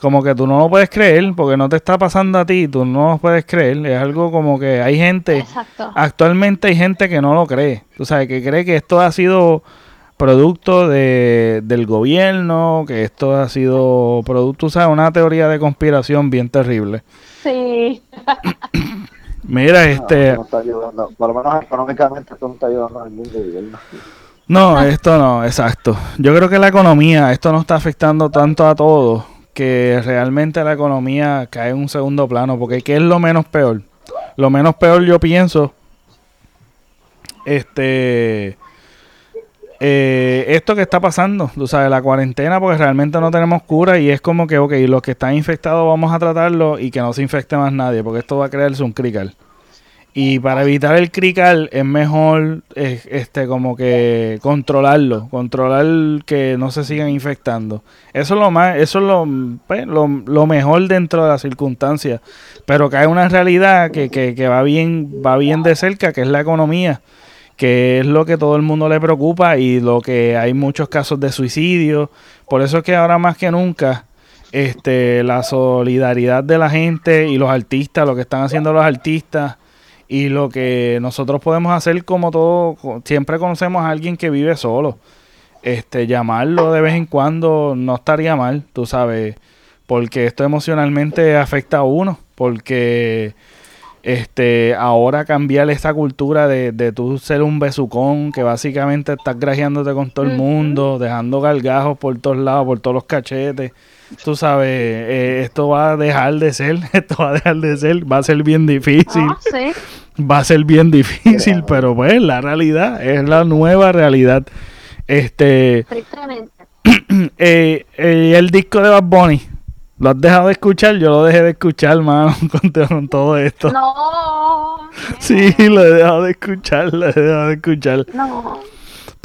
como que tú no lo puedes creer porque no te está pasando a ti, tú no lo puedes creer, es algo como que hay gente, Exacto. actualmente hay gente que no lo cree, tú sabes, que cree que esto ha sido producto de, del gobierno, que esto ha sido producto, ¿sabes? Una teoría de conspiración bien terrible. Sí. Mira, No, este... esto no está ayudando. Por lo menos económicamente esto no está ayudando al mundo gobierno. No, esto no, exacto. Yo creo que la economía, esto no está afectando tanto a todos, que realmente la economía cae en un segundo plano, porque ¿qué es lo menos peor? Lo menos peor yo pienso, este, eh, esto que está pasando, tú sabes, la cuarentena, porque realmente no tenemos cura y es como que, ok, los que están infectados vamos a tratarlos y que no se infecte más nadie, porque esto va a crearse un crical. Y para evitar el crical es mejor este como que controlarlo, controlar que no se sigan infectando. Eso es lo más, eso es lo, pues, lo, mejor dentro de las circunstancias. Pero hay una realidad que, que, que va bien, va bien de cerca, que es la economía, que es lo que todo el mundo le preocupa y lo que hay muchos casos de suicidio. Por eso es que ahora más que nunca este la solidaridad de la gente y los artistas, lo que están haciendo los artistas y lo que nosotros podemos hacer como todo, siempre conocemos a alguien que vive solo. Este, llamarlo de vez en cuando no estaría mal, tú sabes, porque esto emocionalmente afecta a uno, porque este, ahora cambiar esa cultura de, de tú ser un besucón, que básicamente estás grajeándote con todo el mundo, dejando gargajos por todos lados, por todos los cachetes. Tú sabes, eh, esto va a dejar de ser, esto va a dejar de ser, va a ser bien difícil, Ah, sí. Va a ser bien difícil, pero pues la realidad es la nueva realidad. Este, eh, eh, el disco de Bad Bunny, ¿lo has dejado de escuchar? Yo lo dejé de escuchar, mano, con todo esto. No. Sí, lo he dejado de escuchar, lo he dejado de escuchar. No.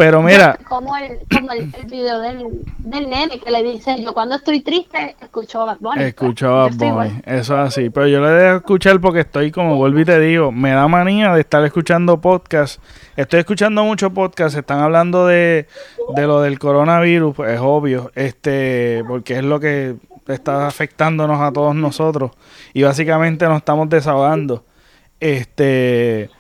Pero mira, Como el, como el, el video del, del nene que le dice, yo cuando estoy triste escucho a Bad Bunny. escucho a Bad. Bunny, eso es así. Pero yo lo dejo de escuchar porque estoy, como vuelvo y te digo, me da manía de estar escuchando podcast. Estoy escuchando mucho podcast, están hablando de, de lo del coronavirus, pues es obvio, este, porque es lo que está afectándonos a todos nosotros. Y básicamente nos estamos desahogando. Este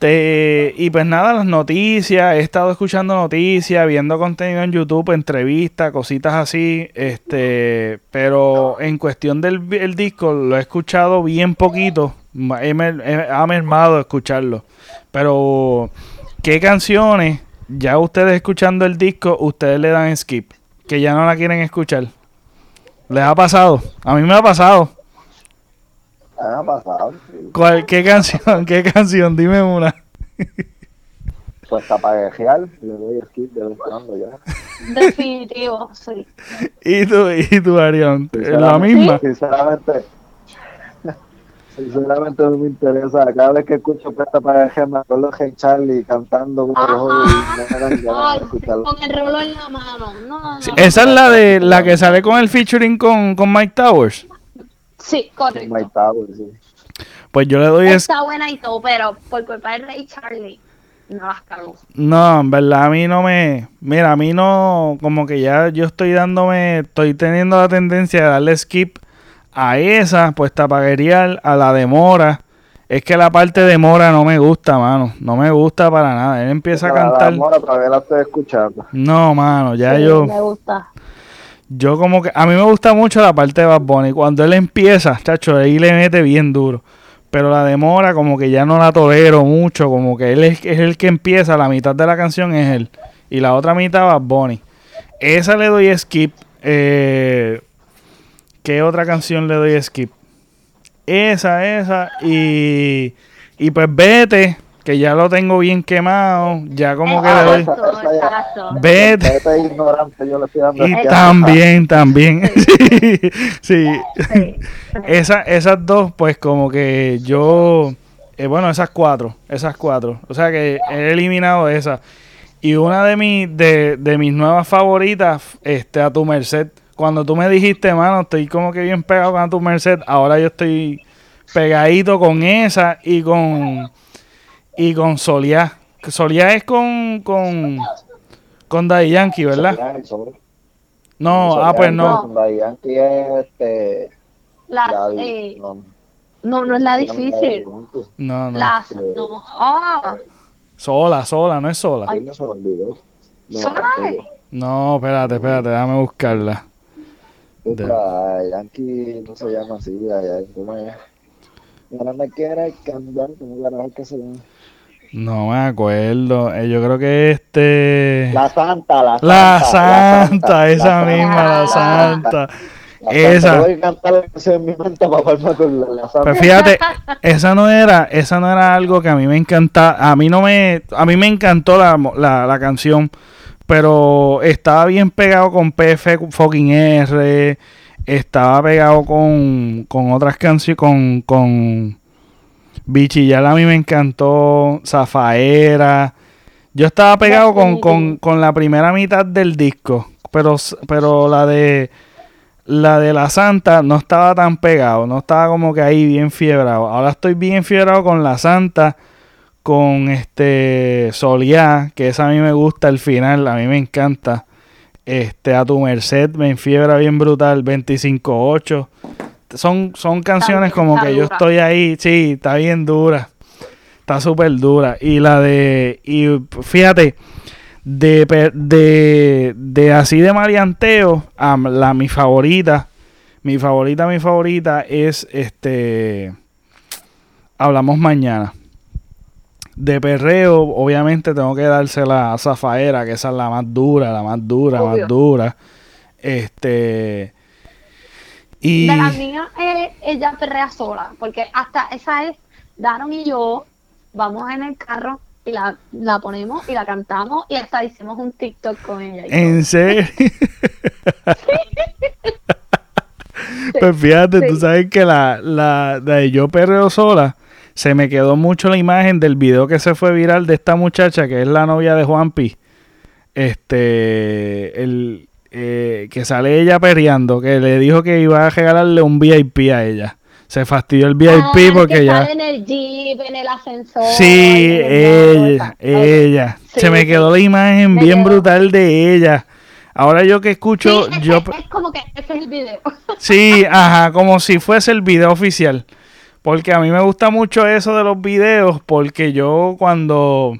Este, y pues nada, las noticias, he estado escuchando noticias, viendo contenido en YouTube, entrevistas, cositas así, este, pero en cuestión del el disco lo he escuchado bien poquito, he he- ha mermado escucharlo, pero ¿qué canciones, ya ustedes escuchando el disco, ustedes le dan skip, que ya no la quieren escuchar? ¿Les ha pasado? A mí me ha pasado. Ah, pasado. ¿Cuál, ¿Qué canción? ¿Qué canción? Dime una. Pues tapaguejear, le doy skip de vez cuando ya. Definitivo, sí. ¿Y tú, y tú Arión? ¿La Sinceramente- misma? Sinceramente, sinceramente no me interesa. Cada vez que escucho pues, tapaguejear me acuerdo de Charlie cantando como los escucharlo. con el reloj en la mano. No, no, Sí, no. Esa es la de la que sale con el featuring con, con Mike Towers. Sí, correcto. My Tower, sí. Pues yo le doy es Está buena y todo, pero por culpa del Rey Charlie, no las cago. no, en verdad a mí no me, mira, a mí no como que ya yo estoy dándome, estoy teniendo la tendencia de darle skip a esa, pues tapaguería a la de Mora. Es que la parte de Mora no me gusta, mano, no me gusta para nada. Él empieza a La- la cantar. Mora todavía la estoy escuchando. No, mano, ya Sí, yo Me gusta. Yo como que, a mí me gusta mucho la parte de Bad Bunny. Cuando él empieza, chacho, ahí le mete bien duro. Pero la demora como que ya no la tolero mucho. Como que él es, es el que empieza, la mitad de la canción es él. Y la otra mitad Bad Bunny. Esa le doy skip. Eh, ¿Qué otra canción le doy skip? Esa, esa. Y, y pues vete, que ya lo tengo bien quemado. Ya como que le doy... Vete. Ignorante yo le estoy dando Y también, también. Sí, sí. Sí. Esa- esas dos, pues como que yo, eh, bueno, esas cuatro, esas cuatro. O sea que he eliminado esas. Y una de, mis de, de mis nuevas favoritas, este, a tu merced. Cuando tú me dijiste, mano, estoy como que bien pegado con a tu merced, ahora yo estoy pegadito con esa y con y con Soliá. Soliá es con con con Daddy Yankee, ¿verdad? Yankee, No, ah, pues Yankee, no. con Daddy Yankee es este. La, Daddy, eh, no, no, no es la no, difícil. no, No, no. La, no. Ah, Sola, sola, no es sola. Ay, no. No. No, espérate, espérate, déjame buscarla. De- Yankee no se llama así, ¿cómo es? Ahora me quiere cambiar, como carajo que se llama. No me acuerdo. Eh, yo creo que este. La Santa, la Santa. La Santa, esa la misma, la Santa. La. Esa. Cantar en mi mente para. La Santa. Pues fíjate, esa no era, esa no era algo que a mí me encantaba. A mí no me, a mí me encantó la, la, la canción, pero estaba bien pegado con PF fucking R, estaba pegado con, con otras canciones, con, con Bichillar a mí me encantó, Zafaera. Yo estaba pegado con, con, con la primera mitad del disco, pero, pero la de la de la Santa no estaba tan pegado, no estaba como que ahí bien fiebrado. Ahora estoy bien fiebrado con la Santa, con este Soliá, que esa a mí me gusta el final, a mí me encanta. Este, a tu merced me enfiebra bien brutal, 25-8. Son, son canciones como que yo estoy ahí, sí, está bien dura. Está súper dura. Y la de, y fíjate, de, de, de así de marianteo, a la mi favorita, mi favorita, mi favorita es este, hablamos mañana. De perreo, obviamente tengo que dársela a Zafaera, que esa es la más dura, la más dura, Obvio. más dura. Este. Y. De las mías, eh, ella perrea sola, porque hasta esa es Daron y yo, vamos en el carro y la, la ponemos y la cantamos y hasta hicimos un TikTok con ella. y ¿En serio? pues fíjate, tú sabes que la, la, la de Yo Perreo Sola, se me quedó mucho la imagen del video que se fue viral de esta muchacha que es la novia de Juanpi. Este, el, eh, que sale ella perreando, que le dijo que iba a regalarle un VIP a ella. Se fastidió el. VIP Ah, porque que ya... en el jeep, en el ascensor. Sí, ella, ella. Sí, Se me quedó la imagen bien quedó. brutal de ella. Ahora yo que escucho, Sí, es, yo... es como que ese es el video. Sí, ajá, como si fuese el video oficial. Porque a mí me gusta mucho eso de los videos, porque yo cuando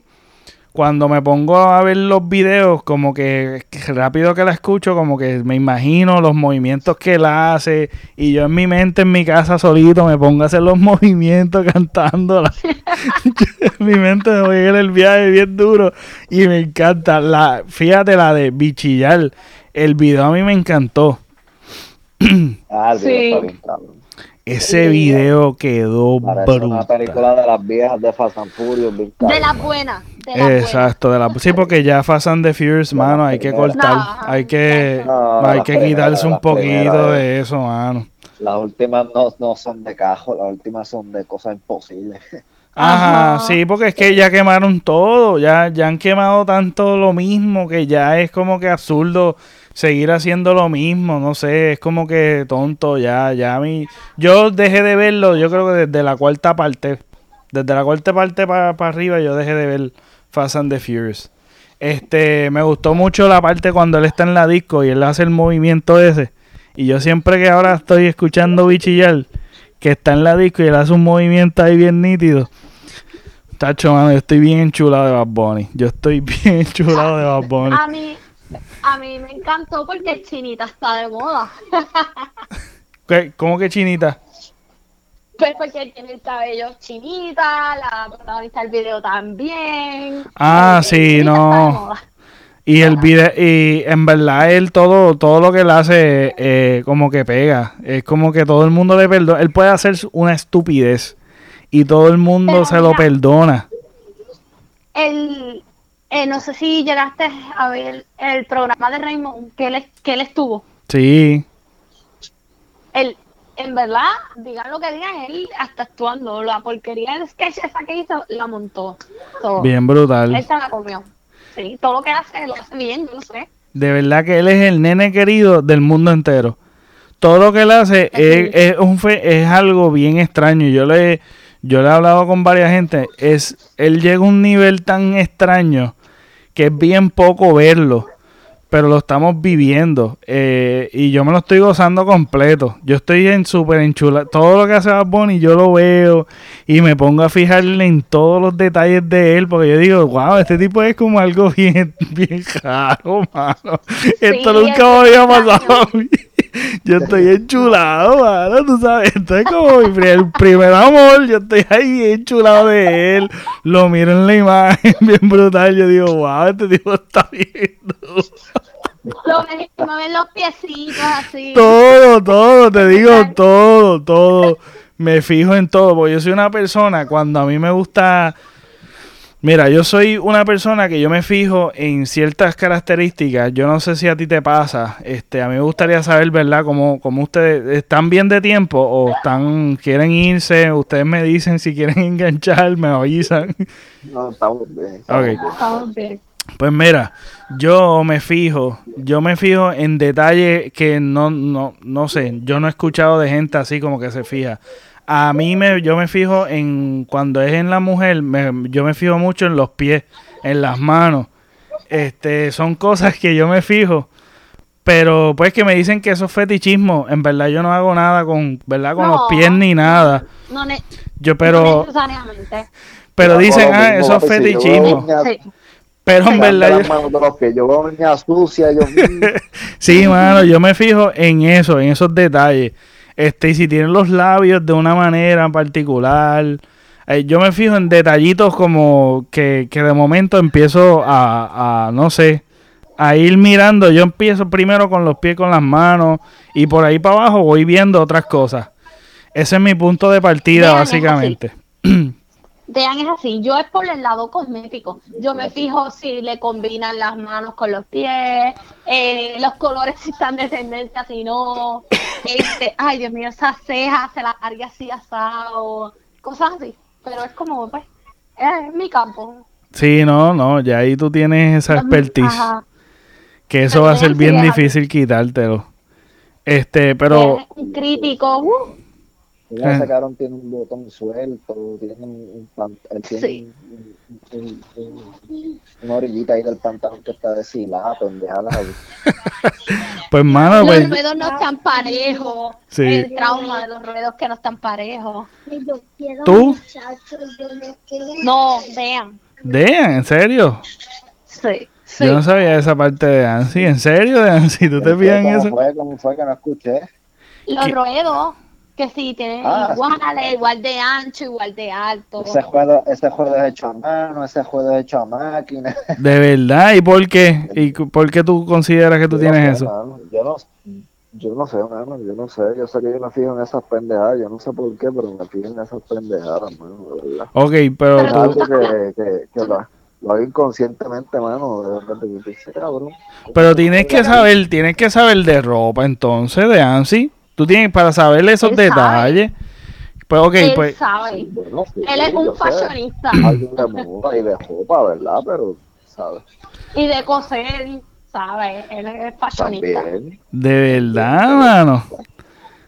cuando me pongo a ver los videos, como que rápido que la escucho, como que me imagino los movimientos que él hace y yo en mi mente, en mi casa solito, me pongo a hacer los movimientos cantándola. en mi mente me voy a ir el viaje bien duro y me encanta. La, fíjate la de bichillar, el video a mí me encantó. Ah, Sí. Ese video quedó Parece una brutal. película de las viejas de Fast and Furious, bien De las buenas. De las buenas. Exacto, de la, sí, porque ya Fast and the Furious, mano, hay que cortar, No, hay que, no, hay que quitarse un poquito de eso, mano. Las últimas no, no son de cajo, las últimas son de cosas imposibles. Ajá, Ajá. sí, porque es que ya quemaron todo, ya, ya han quemado tanto lo mismo que ya es como que absurdo seguir haciendo lo mismo, no sé, es como que tonto, ya, ya a mí, yo dejé de verlo, yo creo que desde la cuarta parte, desde la cuarta parte para arriba yo dejé de ver Fast and the Furious. Este, me gustó mucho la parte cuando él está en la disco y él hace el movimiento ese. Y yo siempre que ahora estoy escuchando bichillar, que está en la disco y él hace un movimiento ahí bien nítido. Tacho, mano, yo estoy bien enchulado de Bad Bunny. Yo estoy bien enchulado de Bad Bunny. A mí, a mí me encantó porque Chinita está de moda. ¿Qué? ¿Cómo que chinita? Pues porque tiene el cabello chinita, la protagonista del video también. Ah, sí, no. Y el video, y en verdad él todo, todo lo que él hace eh, como que pega. Es como que todo el mundo le perdona. Él puede hacer una estupidez y todo el mundo Pero se lo perdona. El, eh, no sé si llegaste a ver el programa de Raymond que él, que él estuvo. Sí, Él, en verdad, digan lo que digan, él hasta actuando. La porquería de sketch esa que hizo, la montó. Todo. bien Él brutal. se la comió. Sí, todo lo que hace, lo hace bien, yo no sé. De verdad que él es el nene querido del mundo entero. Todo lo que él hace es, es un fe- es algo bien extraño. Yo le, yo le he hablado con varias gente. Es, él llega a un nivel tan extraño que es bien poco verlo. Pero lo estamos viviendo. eh, y yo me lo estoy gozando completo. Yo estoy en súper enchula. Todo lo que hace Bad Bunny yo lo veo. Y me pongo a fijarle en todos los detalles de él. Porque yo digo, wow, este tipo es como algo bien, bien raro, mano. Esto Sí, nunca me había pasado a mí. Yo estoy enchulado, mano, tú sabes. Esto es como mi primer amor. Yo estoy ahí bien enchulado de él. Lo miro en la imagen, bien brutal. Yo digo, wow, este tipo está viendo. Lo ves mueven los piecitos así. Todo, todo, te digo todo, todo. Me fijo en todo, porque yo soy una persona, cuando a mí me gusta... Mira, yo soy una persona que yo me fijo en ciertas características. Yo no sé si a ti te pasa. Este, a mí me gustaría saber, ¿verdad? Cómo, cómo ustedes están bien de tiempo o están quieren irse. Ustedes me dicen si quieren enganchar, me avisan. No, estamos bien. estamos Ok. bien. Estamos bien. Pues mira, yo me fijo, yo me fijo en detalles que no, no, no sé, yo no he escuchado de gente así como que se fija. A mí me, yo me fijo en, cuando es en la mujer, me- yo me fijo mucho en los pies, en las manos. Este, son cosas que yo me fijo. Pero pues que me dicen que eso es fetichismo. En verdad yo no hago nada con, ¿verdad? Con los pies ni nada. No, ne- Yo no pero, necesariamente. pero Yo dicen, ah, mismo, eso es yo fetichismo. Sí. Pero en verdad... veo yo... mm, Sí, mano, yo me fijo en eso, en esos detalles. Este, y si tienen los labios de una manera en particular. eh, yo me fijo en detallitos como que, que de momento empiezo a, a, no sé, a ir mirando. Yo empiezo primero con los pies, con las manos, y por ahí para abajo voy viendo otras cosas. Ese es mi punto de partida, Vean, básicamente. Vean, es así. Yo es por el lado cosmético. Yo me fijo si le combinan las manos con los pies, eh, los colores si están de tendencia, si no. Este, ay, Dios mío, esas cejas se las cargue así asado, cosas así. Pero es como, pues, es mi campo. Sí, no, no, ya ahí tú tienes esa expertise. Ajá. Que eso va a ser bien difícil quitártelo. Este, pero... Es un crítico. uh, Mira, Eh. ese cabrón tiene un botón suelto, tiene un, pan- él tiene Sí. un- un- un- una orillita ahí del pantalón que está deshilada, pendejada. Pues, mano, Los pues. ruedos no están parejos. Sí. El trauma de los ruedos que no están parejos. ¿Tú? No, vean. Dean, ¿en serio? Sí, sí. Yo no sabía esa parte de Ansi. ¿En serio, Ansi? ¿Tú te fijas en ¿Cómo eso? fue? ¿Cómo fue que no escuché? Los ¿Qué? ruedos, que sí, tienen Ah, iguales, igual de ancho, igual de alto. Ese juego, ese juego es hecho a mano, ese juego es hecho a máquina. ¿De verdad? ¿Y por qué? ¿Y por qué tú consideras que tú Yo no tienes sé, eso? mano. Yo no, yo no sé, mano, yo no sé. Yo sé que yo me fijo en esas pendejadas. Yo no sé por qué, pero me fijo en esas pendejadas, mano, de verdad. Ok, pero Pero Es tú... algo que, que, que lo, lo hago inconscientemente, mano. Pero tienes que saber, tienes que saber de ropa entonces, de Ansi. Tú tienes para saber esos Él sabe. detalles. Pues ok, Él pues sabe. Bueno, sí, Él es un fashionista. De moda y de ropa, ¿verdad? Pero, ¿sabes? Y de coser, ¿sabes? Él es fashionista. También. de verdad, mano.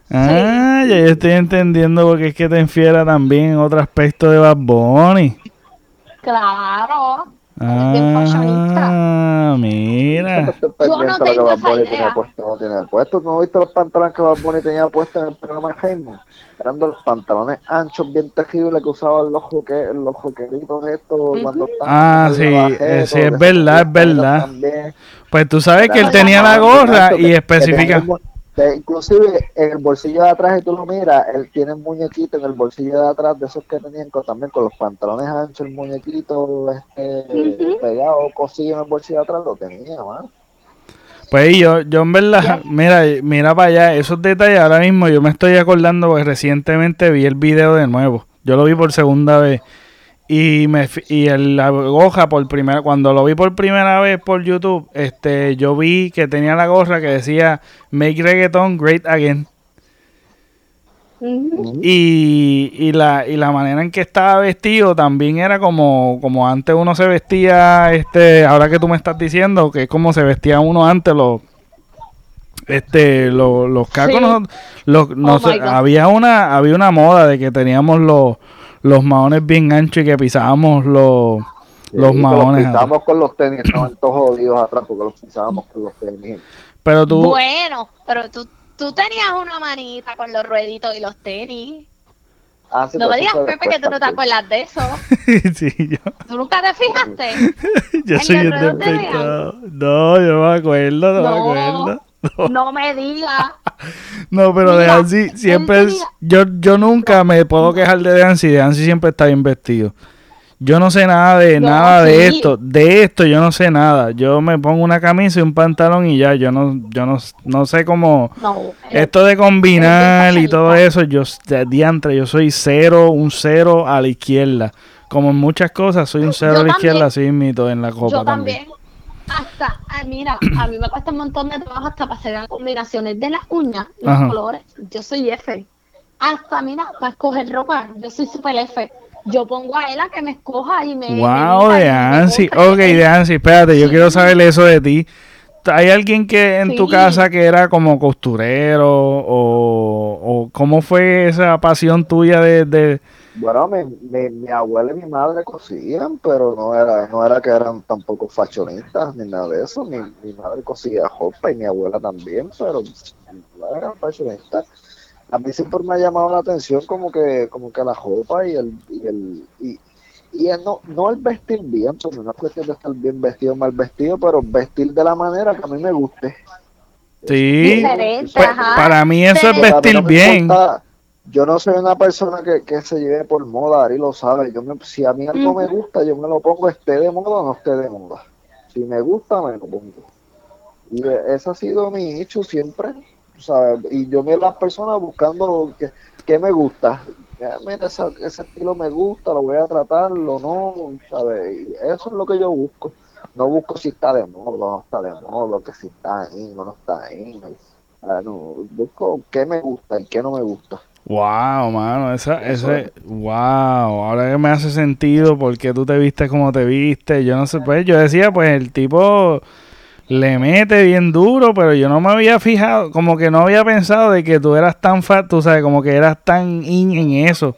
Ah, ya yo estoy entendiendo porque es que te enfiera también en otro aspecto de Bad Bunny. Claro. Ah, mira. Yo no que esa idea. tenía puesto, no puesto. ¿No viste los pantalones que Bad Bunny tenía puestos en el programa de Jaime? Eran de los pantalones anchos, bien tejibles que usaban los, joque, los joqueritos estos cuando estaban Ah, en el sí, eh, sí, es verdad, es verdad. también. Pues tú sabes que él tenía la gorra y tenía mu- que inclusive en el bolsillo de atrás, y tú lo miras, él tiene un muñequito en el bolsillo de atrás de esos que tenían con, también con los pantalones anchos, el muñequito este, pegado, cosillo en el bolsillo de atrás, lo tenía, man. Pues yo, yo en verdad, mira, mira para allá, esos detalles ahora mismo yo me estoy acordando porque recientemente vi el video de nuevo. Yo lo vi por segunda vez. Y me y el, la gorra por primera cuando lo vi por primera vez por YouTube, este yo vi que tenía la gorra que decía Make Reggaeton Great Again. Y, y la y la manera en que estaba vestido también era como como antes uno se vestía este ahora que tú me estás diciendo que es como se vestía uno antes los este los, los cacos Sí. no- los- no Oh sé, había una había una moda de que teníamos los los maones bien anchos y que pisábamos los los Sí, que maones Los pisábamos con los tenis, estaban todos jodidos atrás porque los pisábamos con los tenis. pero tú Bueno, pero tú, tú tenías una manita con los rueditos y los tenis. Ah, sí, No me digas, Pepe, que tú no te acuerdas de eso. sí, yo, ¿Tú nunca te fijaste? yo ¿El soy un. No, yo no me acuerdo, no, me No. acuerdo. No me digas. No, pero de Mira, él siempre es- yo yo nunca me puedo quejar de Ansi, de Ansi siempre está bien vestido. Yo no sé nada de nada de esto, de esto yo no sé nada. Yo me pongo una camisa y un pantalón y ya, yo no yo no, no sé cómo No. esto de combinar y todo eso, yo de diantre, yo soy cero, un cero a la izquierda. Como en muchas cosas, soy un cero Yo a la izquierda, así mito en la copa Yo también. también. Hasta, ah, mira, a mí me cuesta un montón de trabajo hasta para hacer las combinaciones de las uñas, los Ajá. colores. Yo soy F. Hasta, mira, para escoger ropa, yo soy super F. Yo pongo a él a que me escoja y me. Wow, de Ansi. Ok, de Ansi, espérate, yo Sí. quiero saber eso de ti. ¿Hay alguien que en tu casa que era como costurero o, o cómo fue esa pasión tuya de, de- Bueno, mi, mi, mi abuela y mi madre cosían, pero no era, no era que eran tampoco fashionistas ni nada de eso. Mi, mi madre cosía ropa y mi abuela también, pero no eran fashionistas. A mí siempre me ha llamado la atención como que, como que la ropa y el, y el, y, y el no, no el vestir bien, porque no es cuestión de estar bien vestido o mal vestido, pero vestir de la manera que a mí me guste. Sí, Diferente, Pues, ajá. para mí eso es vestir bien. importa- yo no soy una persona que, que se lleve por moda, Ari lo sabe. Yo me, si a mí algo me gusta, yo me lo pongo, esté de moda o no esté de moda. Si me gusta, me lo pongo. Y eh, ese ha sido mi hecho siempre. ¿sabes? Y yo veo a las personas buscando que, que me gusta. Mira, esa- ese estilo me gusta, lo voy a tratarlo, no, ¿sabes? Y eso es lo que yo busco. No busco si está de moda o no está de moda, que si está ahí o no está ahí. Ah, no, busco qué me gusta y qué no me gusta. Wow, mano, esa, Eso ese, wow, ahora que me hace sentido porque tú te viste como te viste, yo no sé, pues yo decía, pues el tipo le mete bien duro, pero yo no me había fijado, como que no había pensado de que tú eras tan fat, tú sabes, como que eras tan in en eso.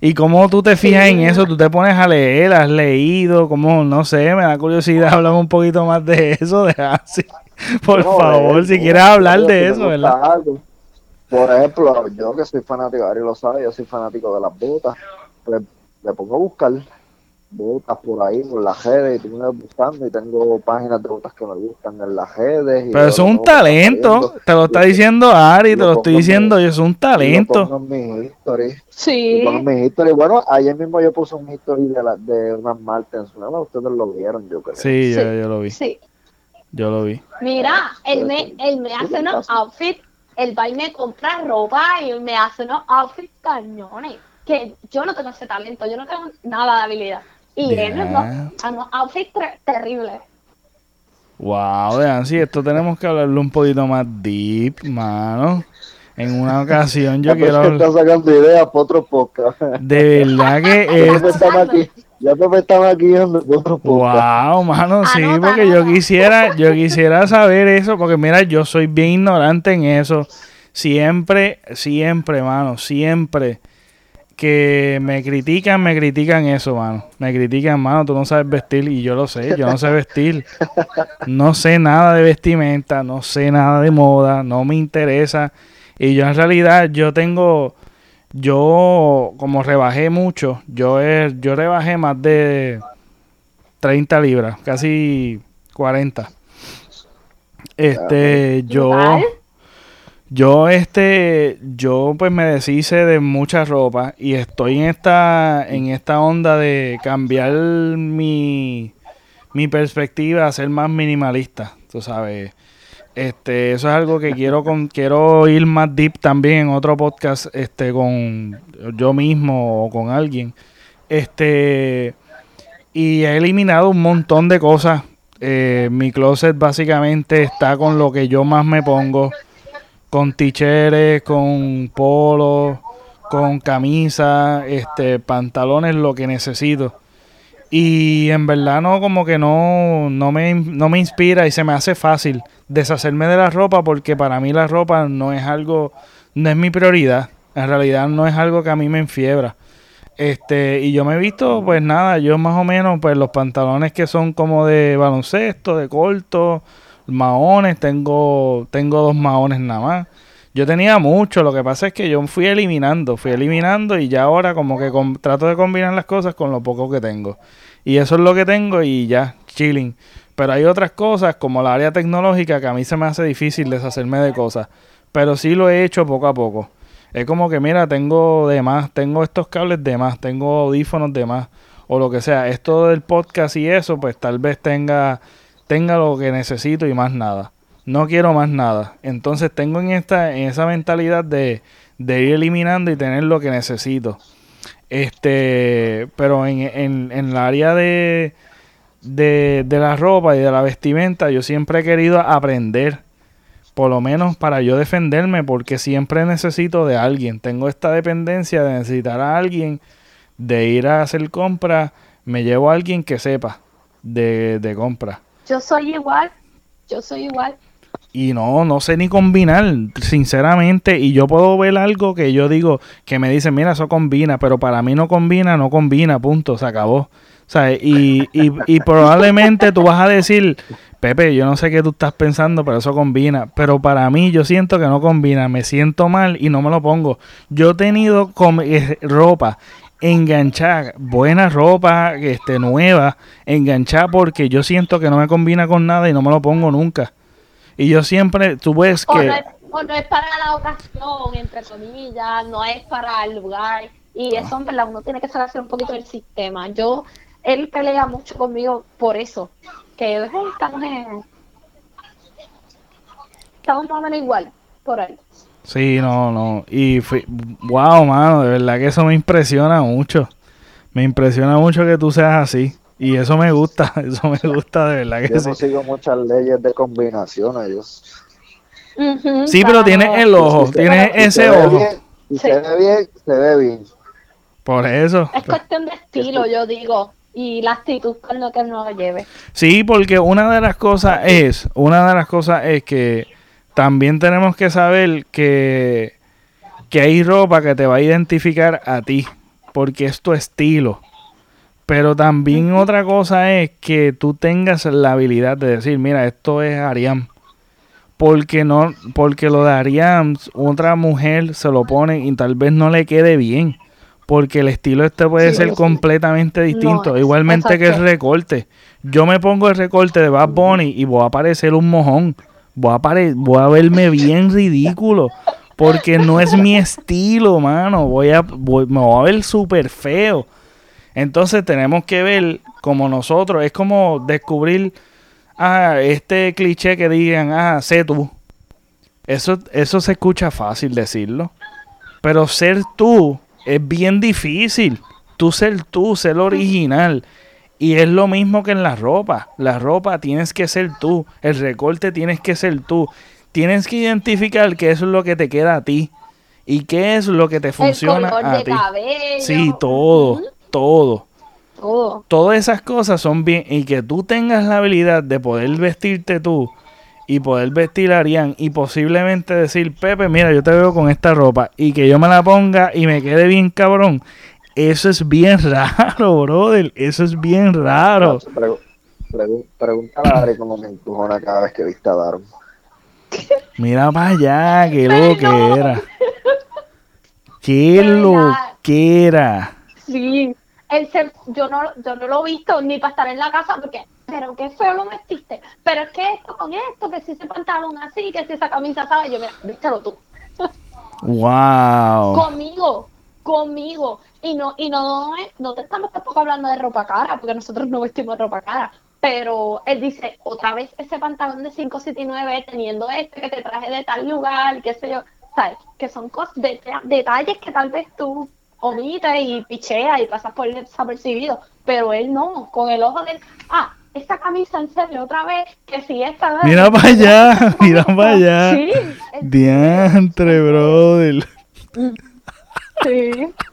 ¿Y cómo tú te fijas en eso? ¿Tú te pones a leer? ¿Has leído? ¿Cómo? No sé, me da curiosidad. Háblame un poquito más de eso, de así. Por No, favor, eh, si quieres hablar de eso, ¿verdad? algo. Por ejemplo, yo que soy fanático, Ari lo sabe, yo soy fanático de las botas, pues me pongo a buscar botas por ahí, por las redes, y tú me vas buscando y tengo páginas de botas que me gustan en las redes. y Pero eso es un talento. saliendo. Te lo está diciendo Ari, y te lo estoy en diciendo. mi- y eso es un talento. pongo en mi history. Sí. Y pongo en mi history. Bueno, ayer mismo yo puse un history de, la, de unas Martens. ¿no? Ustedes lo vieron, yo creo. Sí, yo, Sí. yo lo vi. Sí. Yo lo vi. Mira, él me, él me hace unos outfits, él va y me compra ropa y me hace unos outfits cañones. Que yo no tengo ese talento, yo no tengo nada de habilidad. Y él Ya. no, a unos outfits ter- terribles. Wow, vean, sí, esto tenemos que hablarlo un poquito más deep, mano. En una ocasión yo quiero está sacando ideas para otro podcast. De verdad que es... Ya está maquillando para otro podcast. Wow, mano, sí, Anota, porque yo quisiera, yo quisiera saber eso, porque mira, yo soy bien ignorante en eso. Siempre, siempre, mano, siempre que me critican, me critican eso, mano. Me critican, mano, tú no sabes vestir y yo lo sé, yo no sé vestir. No sé nada de vestimenta, no sé nada de moda, no me interesa. Y yo en realidad, yo tengo, yo como rebajé mucho, yo, he- yo rebajé más de 30 libras, casi 40. Este, yo, yo, este, yo pues me deshice de mucha ropa y estoy en esta, en esta onda de cambiar mi, mi perspectiva a ser más minimalista, tú sabes. Este, eso es algo que quiero con, quiero ir más deep también en otro podcast, este, con yo mismo o con alguien. Este, y he eliminado un montón de cosas. Eh, mi closet básicamente está con lo que yo más me pongo. Con ticheres, con polos, con camisas, este, pantalones, lo que necesito. Y en verdad no, como que no, no, me, no me inspira y se me hace fácil deshacerme de la ropa porque para mí la ropa no es algo, no es mi prioridad. En realidad no es algo que a mí me enfiebra. Este, y yo me he visto, pues nada, yo más o menos, pues los pantalones que son como de baloncesto, de corto, maones, tengo, tengo dos maones nada más. Yo tenía mucho, lo que pasa es que yo fui eliminando, fui eliminando y ya ahora como que trato de combinar las cosas con lo poco que tengo. Y eso es lo que tengo y ya, chilling. Pero hay otras cosas como la área tecnológica que a mí se me hace difícil deshacerme de cosas. Pero sí lo he hecho poco a poco. Es como que, mira, tengo de más, tengo estos cables de más, tengo audífonos de más, o lo que sea. Esto del podcast y eso, pues tal vez tenga, tenga lo que necesito y más nada. No quiero más nada. Entonces tengo en esta, en esa mentalidad de, de ir eliminando y tener lo que necesito. Este, pero en, en, en la área de, de, de la ropa y de la vestimenta, yo siempre he querido aprender por lo menos para yo defenderme, porque siempre necesito de alguien. Tengo esta dependencia de necesitar a alguien, de ir a hacer compras, me llevo a alguien que sepa de, de compras. Yo soy igual, yo soy igual. Y no, no sé ni combinar, sinceramente. Y yo puedo ver algo que yo digo, que me dicen, mira, eso combina, pero para mí no combina, no combina, punto, se acabó. Sea, y, y, y probablemente tú vas a decir, Pepe, yo no sé qué tú estás pensando, pero eso combina. Pero para mí yo siento que no combina, me siento mal y no me lo pongo. Yo he tenido eh, ropa enganchada, buena ropa, este, nueva, enganchada porque yo siento que no me combina con nada y no me lo pongo nunca. Y yo siempre, tú ves O que... no, es, o no es para la ocasión, entre comillas, no es para el lugar. Y eso, en verdad, uno tiene que saber hacer un poquito del sistema. Yo, él pelea mucho conmigo por eso. Que eh, estamos en. Estamos más o menos igual, por ahí. Sí, no, no. Y fui, wow, mano, de verdad que eso me impresiona mucho. Me impresiona mucho que tú seas así. Y eso me gusta, eso me gusta de verdad que Yo sí. no sigo muchas leyes de combinaciones. Yo, Ujú, Sí, pero tienes el ojo, Si si ese ojo. bien- Sí. se ve bien, se ve bien. Por eso. Es cuestión de estilo, yo digo. Y la actitud con lo que uno lo lleve. Sí, porque una de las cosas es, una de las cosas es que también tenemos que saber que, que hay ropa que te va a identificar a ti. porque es tu estilo. Pero también otra cosa es que tú tengas la habilidad de decir, mira, esto es Ariam. Porque no, porque lo de Ariam, otra mujer se lo pone y tal vez no le quede bien. Porque el estilo este puede Sí, ser sí. completamente distinto. Igualmente que el recorte. Yo me pongo el recorte de Bad Bunny y voy a parecer un mojón. Voy a, pare- voy a verme bien ridículo. Porque no es mi estilo, mano. Voy a, voy- me voy a ver súper feo. Entonces tenemos que ver como nosotros. Es como descubrir ah, este cliché que digan, ah, sé tú. Eso, eso se escucha fácil decirlo. Pero ser tú es bien difícil. Tú ser tú, ser original. Y es lo mismo que en la ropa. La ropa tienes que ser tú. El recorte tienes que ser tú. Tienes que identificar qué es lo que te queda a ti. Y qué es lo que te funciona el color a de ti. cabello. Sí, todo, todo. todo. Todas esas cosas son bien. Y que tú tengas la habilidad de poder vestirte tú y poder vestir a Arián y posiblemente decir, Pepe, mira, yo te veo con esta ropa y que yo me la ponga y me quede bien cabrón. Eso es bien raro, brother. Eso es bien raro. Pregu- pregu- Pregúntale a Dari cómo me encojona cada vez que viste a Daron. Mira para allá, qué lo que era. Qué lo que era. Sí. Él se- yo, no, yo no lo he visto ni para estar en la casa porque, pero qué feo lo metiste. Pero es que esto con esto, que si ese pantalón así, que si esa camisa, ¿sabes? Yo, mira, vístelo tú. Wow. Conmigo, conmigo. Y no, y no, no te estamos tampoco hablando de ropa cara, porque nosotros no vestimos ropa cara. Pero él dice, otra vez ese pantalón de 579 teniendo este que te traje de tal lugar, qué sé yo, ¿sabes? Que son cosas, de- detalles que tal vez tú omites y picheas y pasas por desapercibido. Pero él no, con el ojo del, ah, esta camisa en serio, otra vez, que si esta... Mira para allá, mira para allá. Sí, Diantre, brother. sí.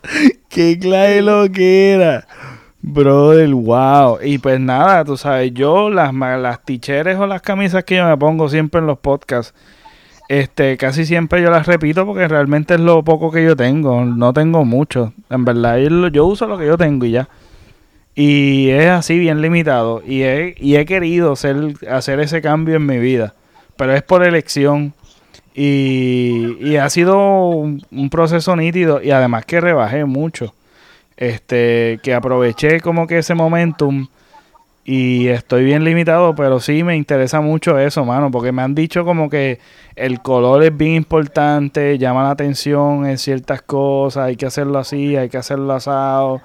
Qué clave lo que era. Brother, wow. Y pues nada, tú sabes, yo las, las ticheres o las camisas que yo me pongo siempre en los podcasts, este, casi siempre yo las repito porque realmente es lo poco que yo tengo. No tengo mucho. En verdad, yo, uso lo que yo tengo y ya. Y es así bien limitado. Y he, y he querido hacer ese cambio en mi vida. Pero es por elección. Y, y ha sido un, un proceso nítido. Y además que rebajé mucho. Este, que aproveché como que ese momentum. Y estoy bien limitado, pero sí me interesa mucho eso, mano, porque me han dicho como que el color es bien importante, llama la atención en ciertas cosas, hay que hacerlo así, hay que hacerlo asado.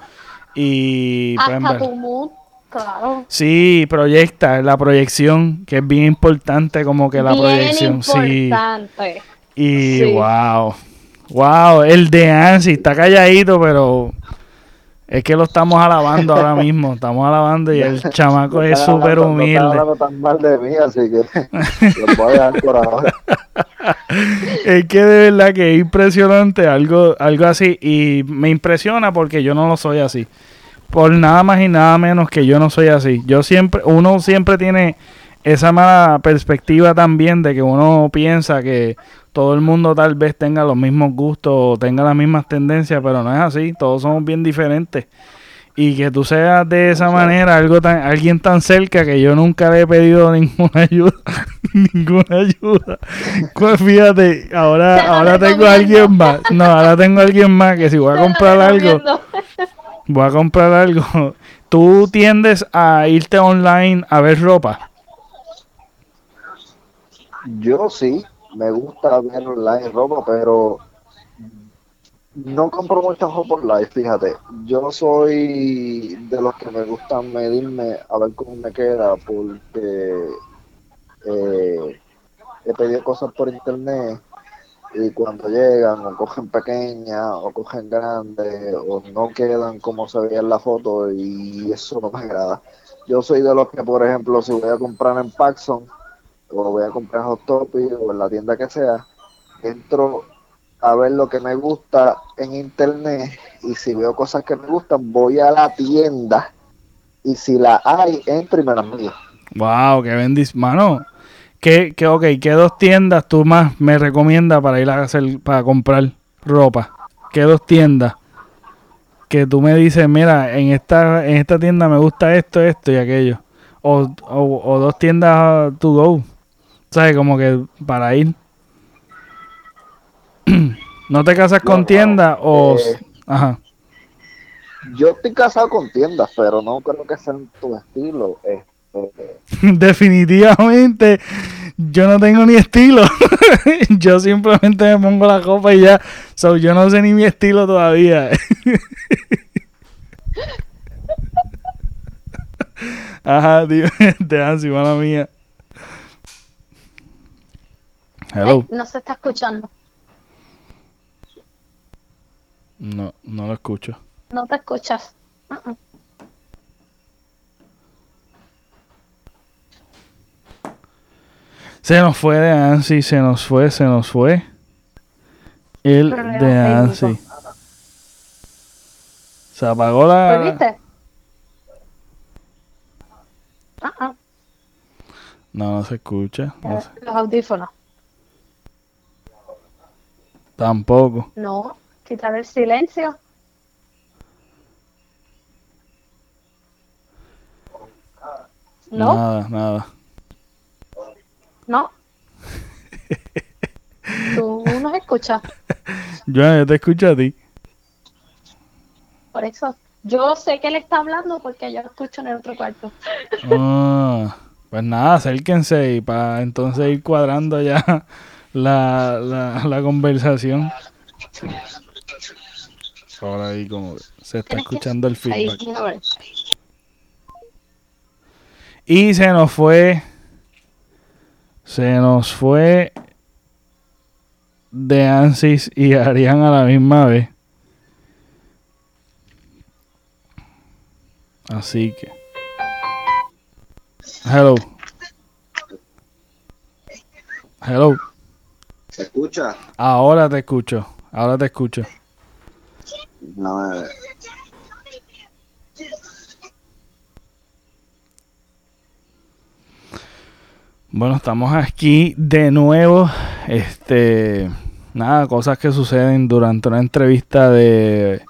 Y pues, Hasta tu mood, claro. Sí, proyecta, la proyección, que es bien importante como que la Bien proyección, sí. importante. Y Sí. wow, wow, el de Ansi está calladito, pero es que lo estamos alabando ahora mismo, estamos alabando y el chamaco No es súper no humilde. hablando tan mal de mí, así que los voy a dejar por ahora. Es que de verdad que es impresionante algo, algo así y me impresiona porque yo no lo soy así. Por nada más y nada menos que yo no soy así. Yo siempre, uno siempre tiene esa mala perspectiva también de que uno piensa que todo el mundo tal vez tenga los mismos gustos o tenga las mismas tendencias, pero no es así. Todos somos bien diferentes. Y que tú seas de esa manera, algo tan, alguien tan cerca que yo nunca le he pedido ninguna ayuda, ninguna ayuda. Pues fíjate, ahora, Te ahora tengo a alguien más. No, ahora tengo a alguien más que si voy a Te comprar algo, voy a comprar algo. ¿Tú tiendes a irte online a ver ropa? Yo sí, me gusta ver online ropa, pero no compro mucha ropa online, fíjate. Yo soy de los que me gusta medirme a ver cómo me queda, porque eh, he pedido cosas por internet y cuando llegan o cogen pequeñas o cogen grandes o no quedan como se veía en la foto y eso no me agrada. Yo soy de los que, por ejemplo, si voy a comprar en Paxson o voy a comprar Hot Topic o en la tienda que sea, entro a ver lo que me gusta en internet y si veo cosas que me gustan, voy a la tienda y si la hay, entro y me las mido. Wow, qué bendición. Mano, ¿qué, qué, ok, ¿qué dos tiendas tú más me recomiendas para ir a hacer, para comprar ropa? ¿Qué dos tiendas? que tú me dices, mira, en esta, en esta tienda me gusta esto, esto y aquello. O, o, o dos tiendas to go. ¿Sabes? Como que para ir. ¿No te casas con No, tienda o...? eh, Ajá. Yo estoy casado con tiendas, pero no creo que sean tu estilo. Este, Definitivamente yo no tengo ni estilo. yo simplemente me pongo la copa y ya. So, yo no sé ni mi estilo todavía. Ajá, dime, te mala mía. Hello. Eh, no se está escuchando. No, no lo escucho. No te escuchas. Uh-uh. Se nos fue de Ansi, se nos fue, se nos fue. El Problema de Ansi. técnico. Se apagó la. ¿Pues viste? Uh-uh. No, no se escucha. no se- Los audífonos. Tampoco. No, quitar el silencio. No, Nada, nada. no. Tú nos escuchas. Yo, yo te escucho a ti. Por eso. Yo sé que él está hablando porque yo lo escucho en el otro cuarto. Ah, pues nada, acérquense y para entonces ir cuadrando ya la, la, la conversación. Ahora ahí como se está escuchando el feedback. Y se nos fue. Se nos fue. De Ansis y Arián a la misma vez. Así que. Hello. Hello. ¿Se escucha? Ahora te escucho. Ahora te escucho. No, Bueno, estamos aquí de nuevo. Este. Nada, cosas que suceden durante una entrevista de.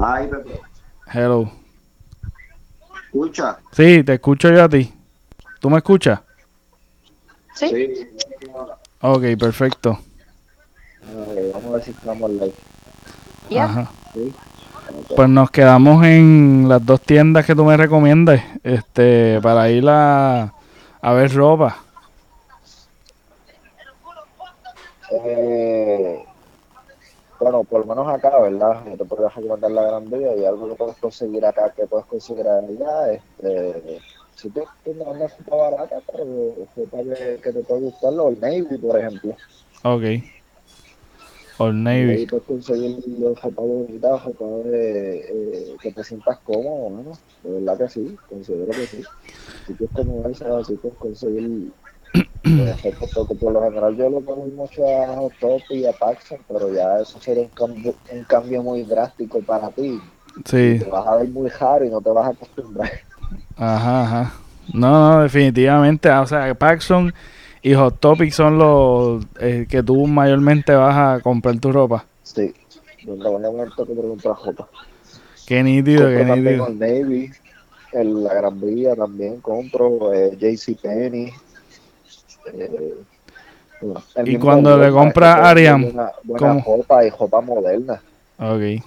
Ay, Pepe, Hello. ¿escucha? Sí, te escucho yo a ti. ¿Tú me escuchas? ¿Sí? Sí. Ok, perfecto. Vamos a ver si estamos live. Ya. Ajá. Sí. Pues nos quedamos en las dos tiendas que tú me recomiendas, este, para ir a, a ver ropa. Eh, bueno, por lo menos acá, ¿verdad? Yo te puedo recomendar la Gran Vía y algo que puedes conseguir acá que puedes conseguir allá. Este, si tú tienes una ropa barata, pero ropa que, que te puede gustar, el Navy, por ejemplo. Ok. Old Ahí Navy. puedes conseguir los bonita, ropa de, eh, que te sientas cómodo, ¿no? De verdad que sí, considero que sí. Si quieres como esa, si puedes conseguir eh, ropa, porque por lo general yo lo pongo mucho a Hot Topic y a Paxson, pero ya eso sería un cambio, un cambio muy drástico para ti. Sí, Te vas a ver muy raro y no te vas a acostumbrar. Ajá, ajá. No, no, definitivamente. O sea, Paxson y Hot Topic son los eh, que tú mayormente vas a comprar tu ropa. Sí, donde voy a que preguntar ropa. Qué nítido, Compro qué nítido. el Navy, en la Gran Vía también compro, eh, JCPenney. Eh, bueno, el Y cuando le Walmart, compra que tiene Ariam, Buena, buena ¿cómo? ropa y ropa moderna Ok.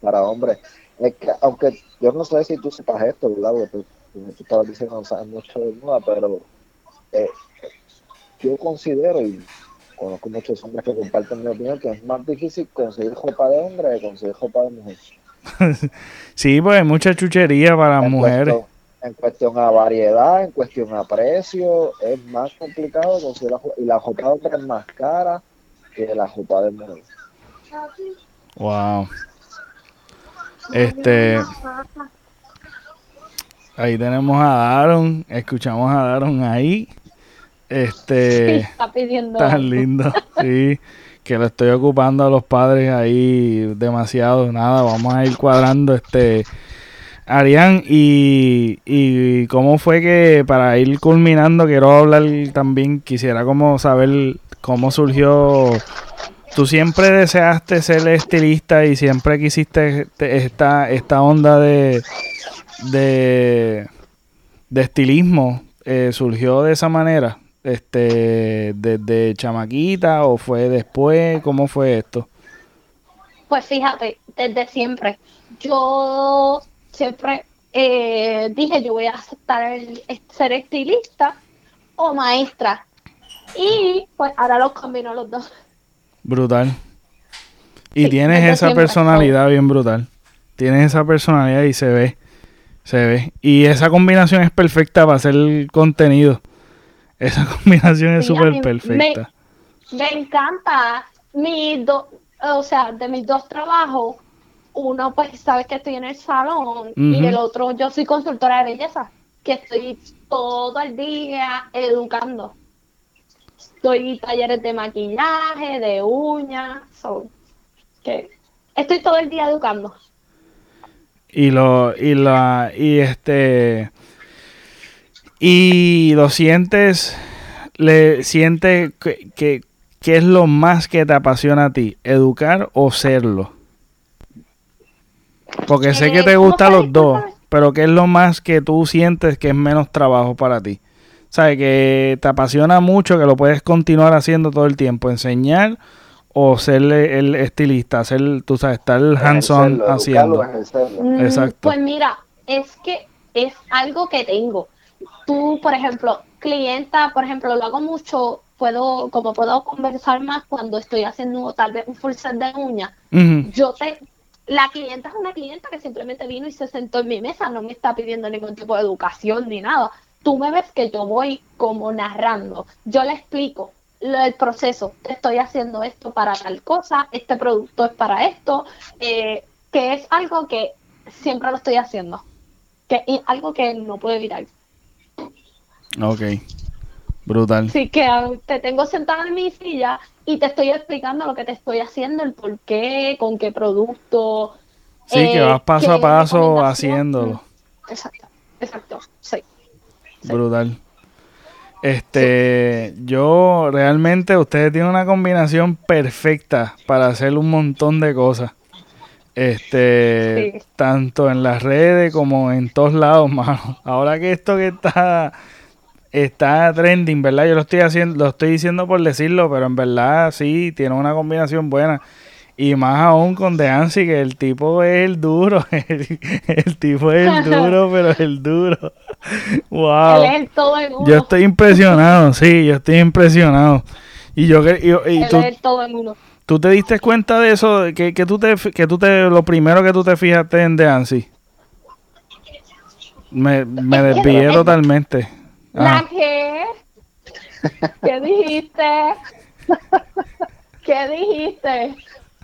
para hombres. Es que, aunque yo no sé si tú sepas esto, ¿verdad? Porque tú, como tú estabas diciendo, no sabes mucho de moda, pero eh, yo considero, y conozco muchos hombres que comparten mi opinión, que es más difícil conseguir ropa de hombre que conseguir ropa de mujer. Sí, pues hay mucha chuchería para en mujeres. Cuestión, en cuestión a variedad, en cuestión a precio, es más complicado conseguir la, y la ropa de hombre es más cara que la ropa de mujer. Wow. Este. Ahí tenemos a Daron. Escuchamos a Daron ahí. Este. Está pidiendo. Tan lindo. Sí. Que lo estoy ocupando a los padres ahí demasiado. Nada, vamos a ir cuadrando este. Arián, y, y cómo fue que para ir culminando, quiero hablar también, quisiera como saber cómo surgió tú siempre deseaste ser estilista y siempre quisiste esta, esta onda de, de, de estilismo. Eh, ¿Surgió de esa manera? Este, ¿Desde chamaquita o fue después? ¿Cómo fue esto? Pues fíjate, desde siempre. Yo siempre eh, dije, yo voy a aceptar el, ser estilista o maestra. Y pues ahora los combino los dos. Brutal. Y tienes esa personalidad bien brutal. Tienes esa personalidad y se ve. Se ve. Y esa combinación es perfecta para hacer el contenido. Esa combinación es súper perfecta. Me, encanta. Mi o sea, de mis dos trabajos, uno pues sabes que estoy en el salón y el otro yo soy consultora de belleza, que estoy todo el día educando. Estoy talleres de maquillaje, de uñas, que estoy todo el día educando. Y lo, y la, y este, y lo sientes, le sientes que, que, ¿qué es lo más que te apasiona a ti? ¿Educar o serlo? Porque sé que te eh, gustan los dos, pero ¿qué es lo más que tú sientes que es menos trabajo para ti? ¿Sabes? Que te apasiona mucho, que lo puedes continuar haciendo todo el tiempo, enseñar o ser el estilista, hacer, tú sabes, estar hands-on haciendo. Mm, Exacto. Pues mira, es que es algo que tengo. Tú, por ejemplo, clienta, por ejemplo, lo hago mucho, puedo, como puedo conversar más cuando estoy haciendo tal vez un full set de uñas. Yo te, la clienta es una clienta que simplemente vino y se sentó en mi mesa, no me está pidiendo ningún tipo de educación ni nada. Tú me ves que yo voy como narrando, yo le explico el proceso, te estoy haciendo esto para tal cosa, este producto es para esto, eh, que es algo que siempre lo estoy haciendo, que es algo que no puedo evitar. Ok, brutal. Sí, que te tengo sentada en mi silla y te estoy explicando lo que te estoy haciendo, el por qué, con qué producto. Sí, que vas eh, paso a paso haciéndolo. Exacto, exacto, sí. Brutal. Este, yo realmente, ustedes tienen una combinación perfecta para hacer un montón de cosas. Este, tanto en las redes como en todos lados, mano. Ahora que esto que está está trending, ¿verdad? Yo lo estoy haciendo, lo estoy diciendo por decirlo, pero en verdad sí, tiene una combinación buena. Y más aún con Deancy, que el tipo es el duro. El, tipo es el duro, pero el duro. Wow. Él es todo en uno. Yo estoy impresionado, sí, yo estoy impresionado. Y yo y, y Él es todo en uno. ¿Tú te diste cuenta de eso? Que, que, tú te, que tú te, lo primero que tú te fijaste en Deancy. Me, me desvié totalmente. ¿La ah. qué? ¿Qué dijiste? ¿Qué dijiste?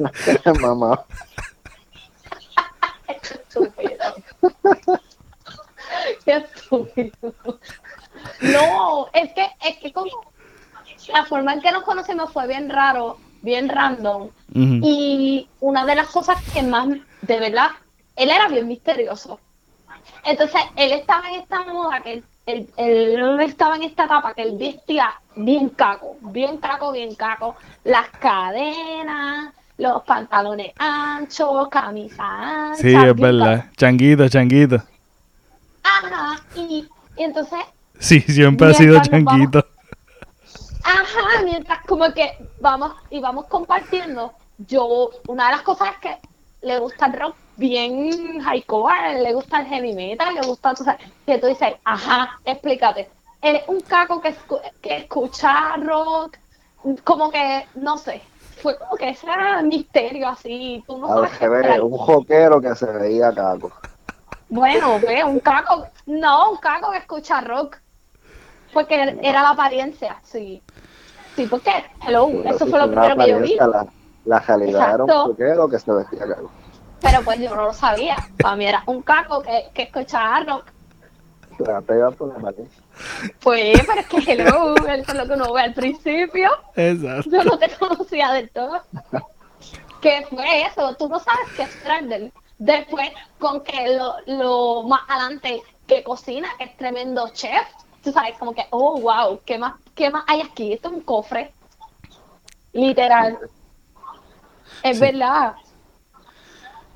Mamá. Qué estúpido. Qué estúpido. No, es que, es que como la forma en que nos conocemos fue bien raro, bien random. Y una de las cosas que más, de verdad, él era bien misterioso. Entonces, él estaba en esta moda que él él, estaba en esta etapa que él vestía bien caco, bien caco, bien caco, las cadenas, los pantalones anchos, camisa ancha. Sí, es verdad, changuito, changuito. Ajá, y, entonces... Sí, siempre ha sido changuito. ajá, mientras como que vamos y vamos compartiendo, yo, una de las cosas es que le gusta el rock bien hardcore, le gusta el heavy metal, le gusta, tú sabes, que tú dices, ajá, explícate. Eres un caco que, que escucha rock, como que, no sé, fue como que ese era misterio así, tú no sabes. un joquero que se veía caco. Bueno, ve, un caco, no, un caco que escucha rock, porque era la apariencia, sí. Sí, porque, hello, eso fue lo primero que yo vi. La, la realidad era un joquero que se vestía caco. Pero pues yo no lo sabía. Para mí era un caco que, que escuchaba rock. Pues, pero es que hello, eso es lo que uno ve al principio. Exacto. Yo no te conocía del todo. ¿Qué fue eso? Tú no sabes qué es Después, con que lo, lo más adelante que cocina, que es tremendo chef, tú sabes, como que, oh, wow, ¿qué más, qué más hay aquí? Esto es un cofre. Literal. Es Sí. verdad.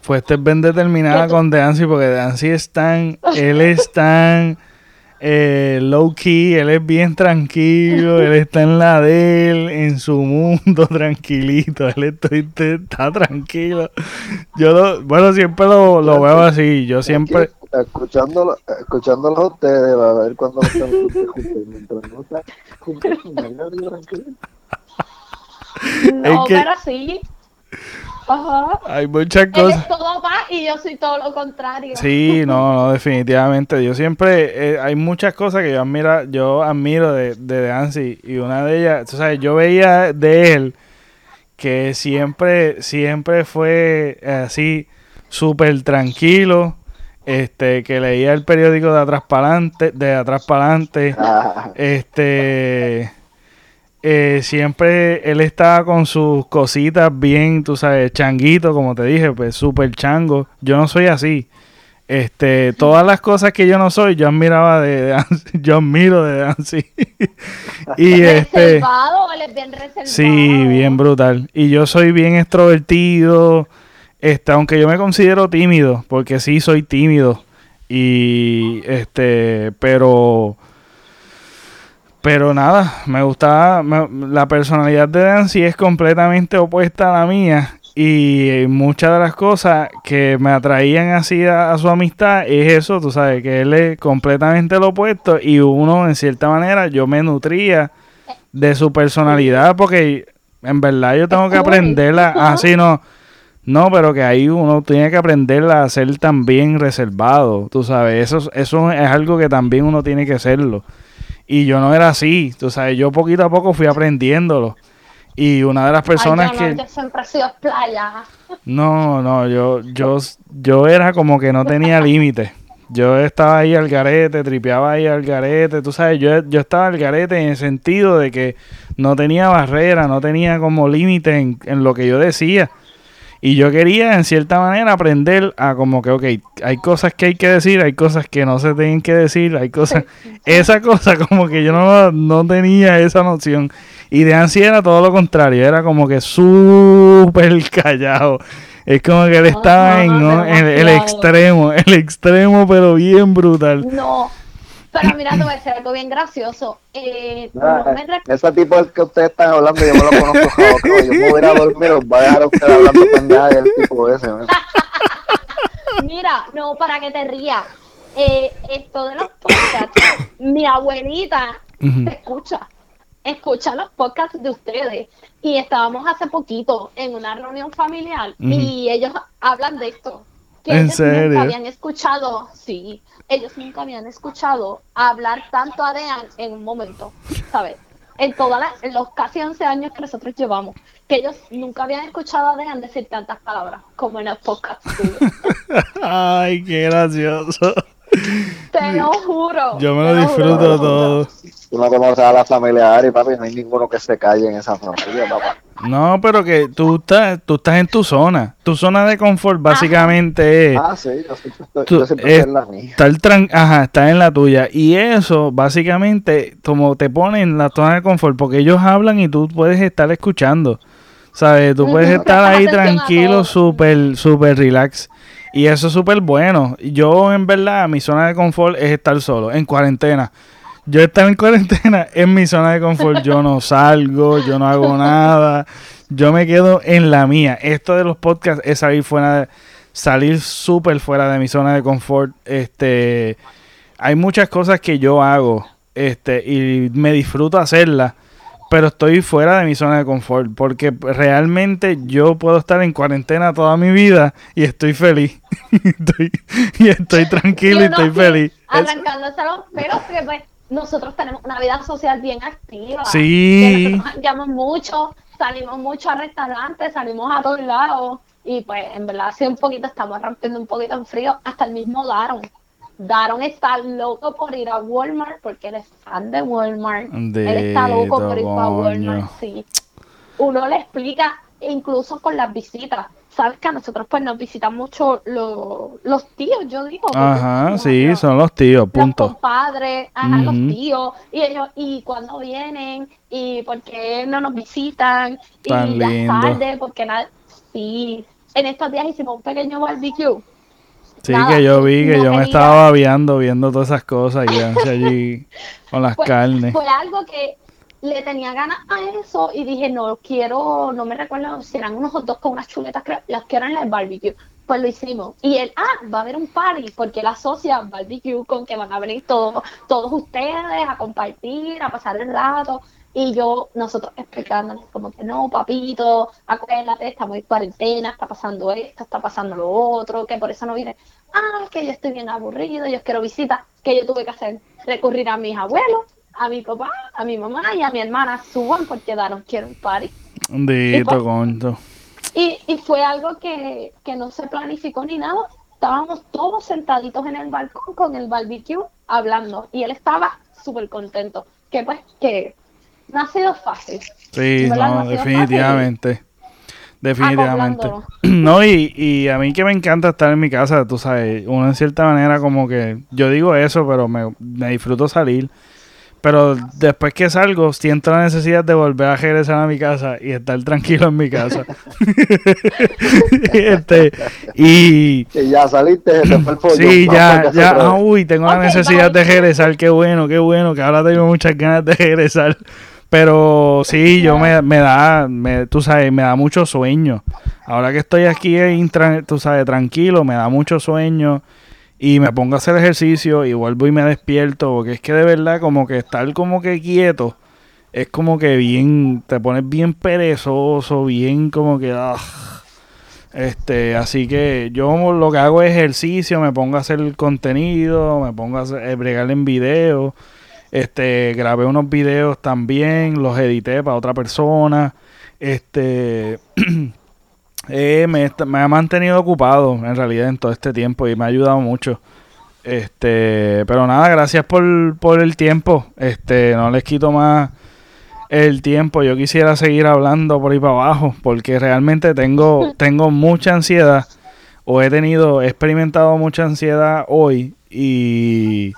Pues estés bien determinada ¿Qué tú- con Dancy, porque Dancy es tan, él es tan eh, low key, él es bien tranquilo, él está en la de él, en su mundo tranquilito, él está, está tranquilo. Yo lo, bueno, siempre lo, lo veo así, yo siempre, Escuchándolo, escuchándolo a ustedes, a ver cuándo lo están mientras no está. No, que- pero sí. Ajá. hay muchas Él cosas. es todo paz y yo soy todo lo contrario. Sí, no, no, definitivamente. Yo siempre, eh, hay muchas cosas que yo admiro, yo admiro de, de Dancy y una de ellas, tú sabes, yo veía de él que siempre, siempre fue así, súper tranquilo, este, que leía el periódico de atrás para adelante, de atrás para adelante, Ah, este, eh, siempre él estaba con sus cositas bien, tú sabes, changuito, como te dije, pues súper chango. Yo no soy así. Este, todas las cosas que yo no soy, yo admiraba de, de yo admiro de Dancy. y este, Reservado, él es bien reservado. sí, bien brutal. Y yo soy bien extrovertido, este, aunque yo me considero tímido, porque sí soy tímido. Y este, pero pero nada, me gustaba, me- la personalidad de Dancy es completamente opuesta a la mía y muchas de las cosas que me atraían así a, a su amistad es eso, tú sabes, que él es completamente lo opuesto y uno en cierta manera yo me nutría de su personalidad porque en verdad yo tengo que aprenderla así no no, pero que ahí uno tiene que aprender a ser también reservado, tú sabes, eso, eso es algo que también uno tiene que serlo. Y yo no era así, tú sabes, yo poquito a poco fui aprendiéndolo. Y una de las personas Ay, yo no, que... yo siempre he sido playa. No, no, yo, yo, yo era como que no tenía límite. Yo estaba ahí al garete, tripeaba ahí al garete, tú sabes, yo, yo estaba al garete en el sentido de que no tenía barrera, no tenía como límite en, en lo que yo decía. Y yo quería, en cierta manera, aprender a como que, ok, hay cosas que hay que decir, hay cosas que no se tienen que decir, hay cosas... Esa cosa como que yo no, no tenía esa noción. Y de ansiedad era todo lo contrario, era como que súper callado. Es como que él estaba en, ¿no? en el demasiado. extremo, el extremo, pero bien brutal. No. Pero mira, te voy a decir algo bien gracioso. Eh, ah, no me rec- ese tipo del que ustedes están hablando, yo me lo conozco, yo me voy a ir a dormir, os voy a dejar a ustedes hablando pendeja del tipo ese, ¿no? Mira, no, para que te rías. Eh, esto de los podcasts, mi abuelita Ujú. escucha, escucha los podcasts de ustedes. Y estábamos hace poquito en una reunión familiar y ellos hablan de esto. Que ¿En ellos serio? nunca habían escuchado, sí, ellos nunca habían escuchado hablar tanto a Dean en un momento, ¿sabes? En todas las, en los casi 11 años que nosotros llevamos, que ellos nunca habían escuchado a Dean decir tantas palabras como en el podcast. Ay, qué gracioso. Te lo juro. Yo me lo disfruto juro. todo. Tú no conoces a la familia Ari, papi, no hay ninguno que se calle en esa familia, papá. No, pero que tú estás, tú estás en tu zona. Tu zona de confort básicamente es Ah, sí, yo siempre estoy, Tú- yo siempre estoy en la mía. estar tran- ajá, estar en la tuya. Y eso básicamente como te pone en la zona de confort, porque ellos hablan y tú puedes estar escuchando. ¿Sabes? Tú puedes estar ahí tranquilo, súper, súper relax. Y eso es súper bueno. Yo, en verdad, mi zona de confort es estar solo, en cuarentena. Yo estar en cuarentena es mi zona de confort. Yo no salgo, yo no hago nada. Yo me quedo en la mía. Esto de los podcasts es salir fuera de, salir súper fuera de mi zona de confort. Este, hay muchas cosas que yo hago, este, y me disfruto hacerlas, pero estoy fuera de mi zona de confort, porque realmente yo puedo estar en cuarentena toda mi vida y estoy feliz. Estoy- y estoy tranquilo y estoy feliz. Arrancándose los pelos, porque pues nosotros tenemos una vida social bien activa. Sí. Que nosotros jangueamos mucho, salimos mucho a restaurantes, salimos a todos lados. Y pues en verdad sí un poquito, estamos rompiendo un poquito en frío. Hasta el mismo Daron. Daron está loco por ir a Walmart porque él es fan de Walmart. él está loco por ir a Walmart, sí. Uno le explica, incluso con las visitas. Sabes que a nosotros pues nos visitan mucho los, los tíos, yo digo. Ajá, sí, los- son los tíos, los punto. compadres, ajá, los tíos, y ellos, y cuando vienen, y por qué no nos visitan, Tan y ya lindo. tarde, porque nada, Sí, en estos días hicimos un pequeño barbecue. Sí, Nada, que yo vi que no yo me estaba babeando viendo todas esas cosas y allí con las carnes. Fue algo que le tenía ganas a eso y dije, no quiero, no me recuerdo si eran unos hot dogs con unas chuletas, creo, las quiero en el barbecue. Pues lo hicimos. Y él, ah, va a haber un party, porque él asocia barbecue con que van a venir todos, todos ustedes a compartir, a pasar el rato. Y yo, nosotros explicándoles como que no, papito, acuérdate, estamos en cuarentena, está pasando esto, está pasando lo otro, que por eso no viene. Ah, que yo estoy bien aburrido, yo quiero visitas, que yo tuve que hacer, recurrir a mis abuelos, a mi papá, a mi mamá y a mi hermana, suban porque daron quiero un party. Dito, conto. Y, y fue algo que, que no se planificó ni nada. Estábamos todos sentaditos en el balcón con el barbecue hablando y él estaba súper contento. Que pues que no ha sido fácil. Sí, no, definitivamente. Definitivamente. No, y, y a mí que me encanta estar en mi casa, tú sabes, uno en cierta manera como que, yo digo eso, pero me, me disfruto salir. Pero después que salgo, siento la necesidad de volver a regresar a mi casa y estar tranquilo en mi casa. este, y ya saliste, se te fue el sí, ya, ya, ah, uy, tengo la necesidad de regresar, qué bueno, qué bueno, que ahora tengo muchas ganas de regresar. Pero sí, yo me, me da, me, tú sabes, me da mucho sueño. Ahora que estoy aquí, tú sabes, tranquilo, me da mucho sueño y me pongo a hacer ejercicio y vuelvo y me despierto, porque es que de verdad como que estar como que quieto es como que bien, te pones bien perezoso, bien como que... ah. Este, así que yo lo que hago es ejercicio, me pongo a hacer contenido, me pongo a hacer, eh, bregar en video, este, grabé unos videos también, los edité para otra persona, este, eh, me, me ha mantenido ocupado en realidad en todo este tiempo y me ha ayudado mucho. Este, pero nada, gracias por, por el tiempo. Este, no les quito más el tiempo. Yo quisiera seguir hablando por ahí para abajo porque realmente tengo, tengo mucha ansiedad o he tenido, he experimentado mucha ansiedad hoy y,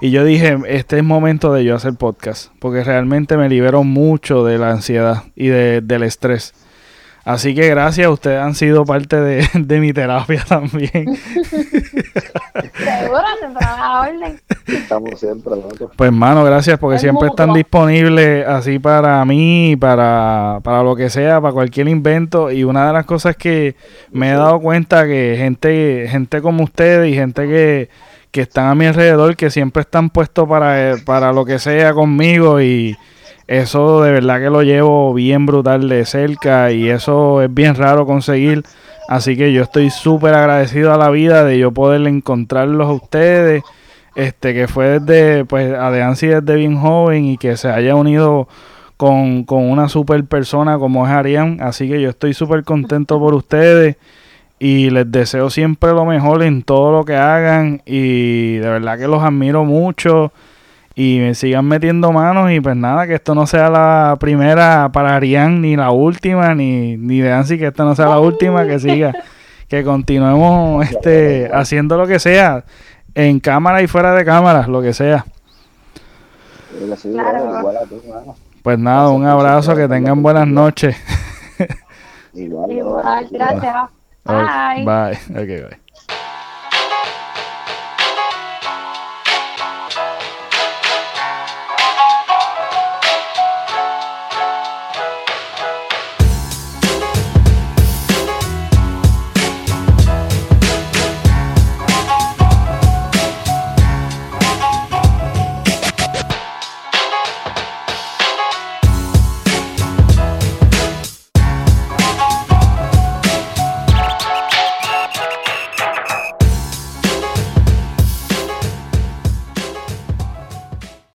y yo dije, este es momento de yo hacer podcast porque realmente me libero mucho de la ansiedad y de- del estrés. Así que gracias, ustedes han sido parte de, de mi terapia también. Seguro, siempre a la orden. Estamos siempre, loco. Pues mano, gracias porque Es siempre están disponibles así para mí, para, para lo que sea, para cualquier invento. Y una de las cosas que me he dado cuenta que gente, gente como ustedes y gente que, que están a mi alrededor, que siempre están puestos para, para lo que sea conmigo y eso de verdad que lo llevo bien brutal de cerca y eso es bien raro conseguir. Así que yo estoy súper agradecido a la vida de yo poder encontrarlos a ustedes este que fue desde pues a Deansi desde bien joven y que se haya unido con, con una super persona como es Arián así que yo estoy súper contento por ustedes y les deseo siempre lo mejor en todo lo que hagan y de verdad que los admiro mucho y me sigan metiendo manos y pues nada que esto no sea la primera para Arián ni la última ni ni Deansi que esta no sea la última que siga que continuemos este haciendo lo que sea en cámara y fuera de cámara, lo que sea. Pues nada, un abrazo, que tengan buenas noches. Igual, Igual, gracias. Ok, Bye. Bye. Ok, bye.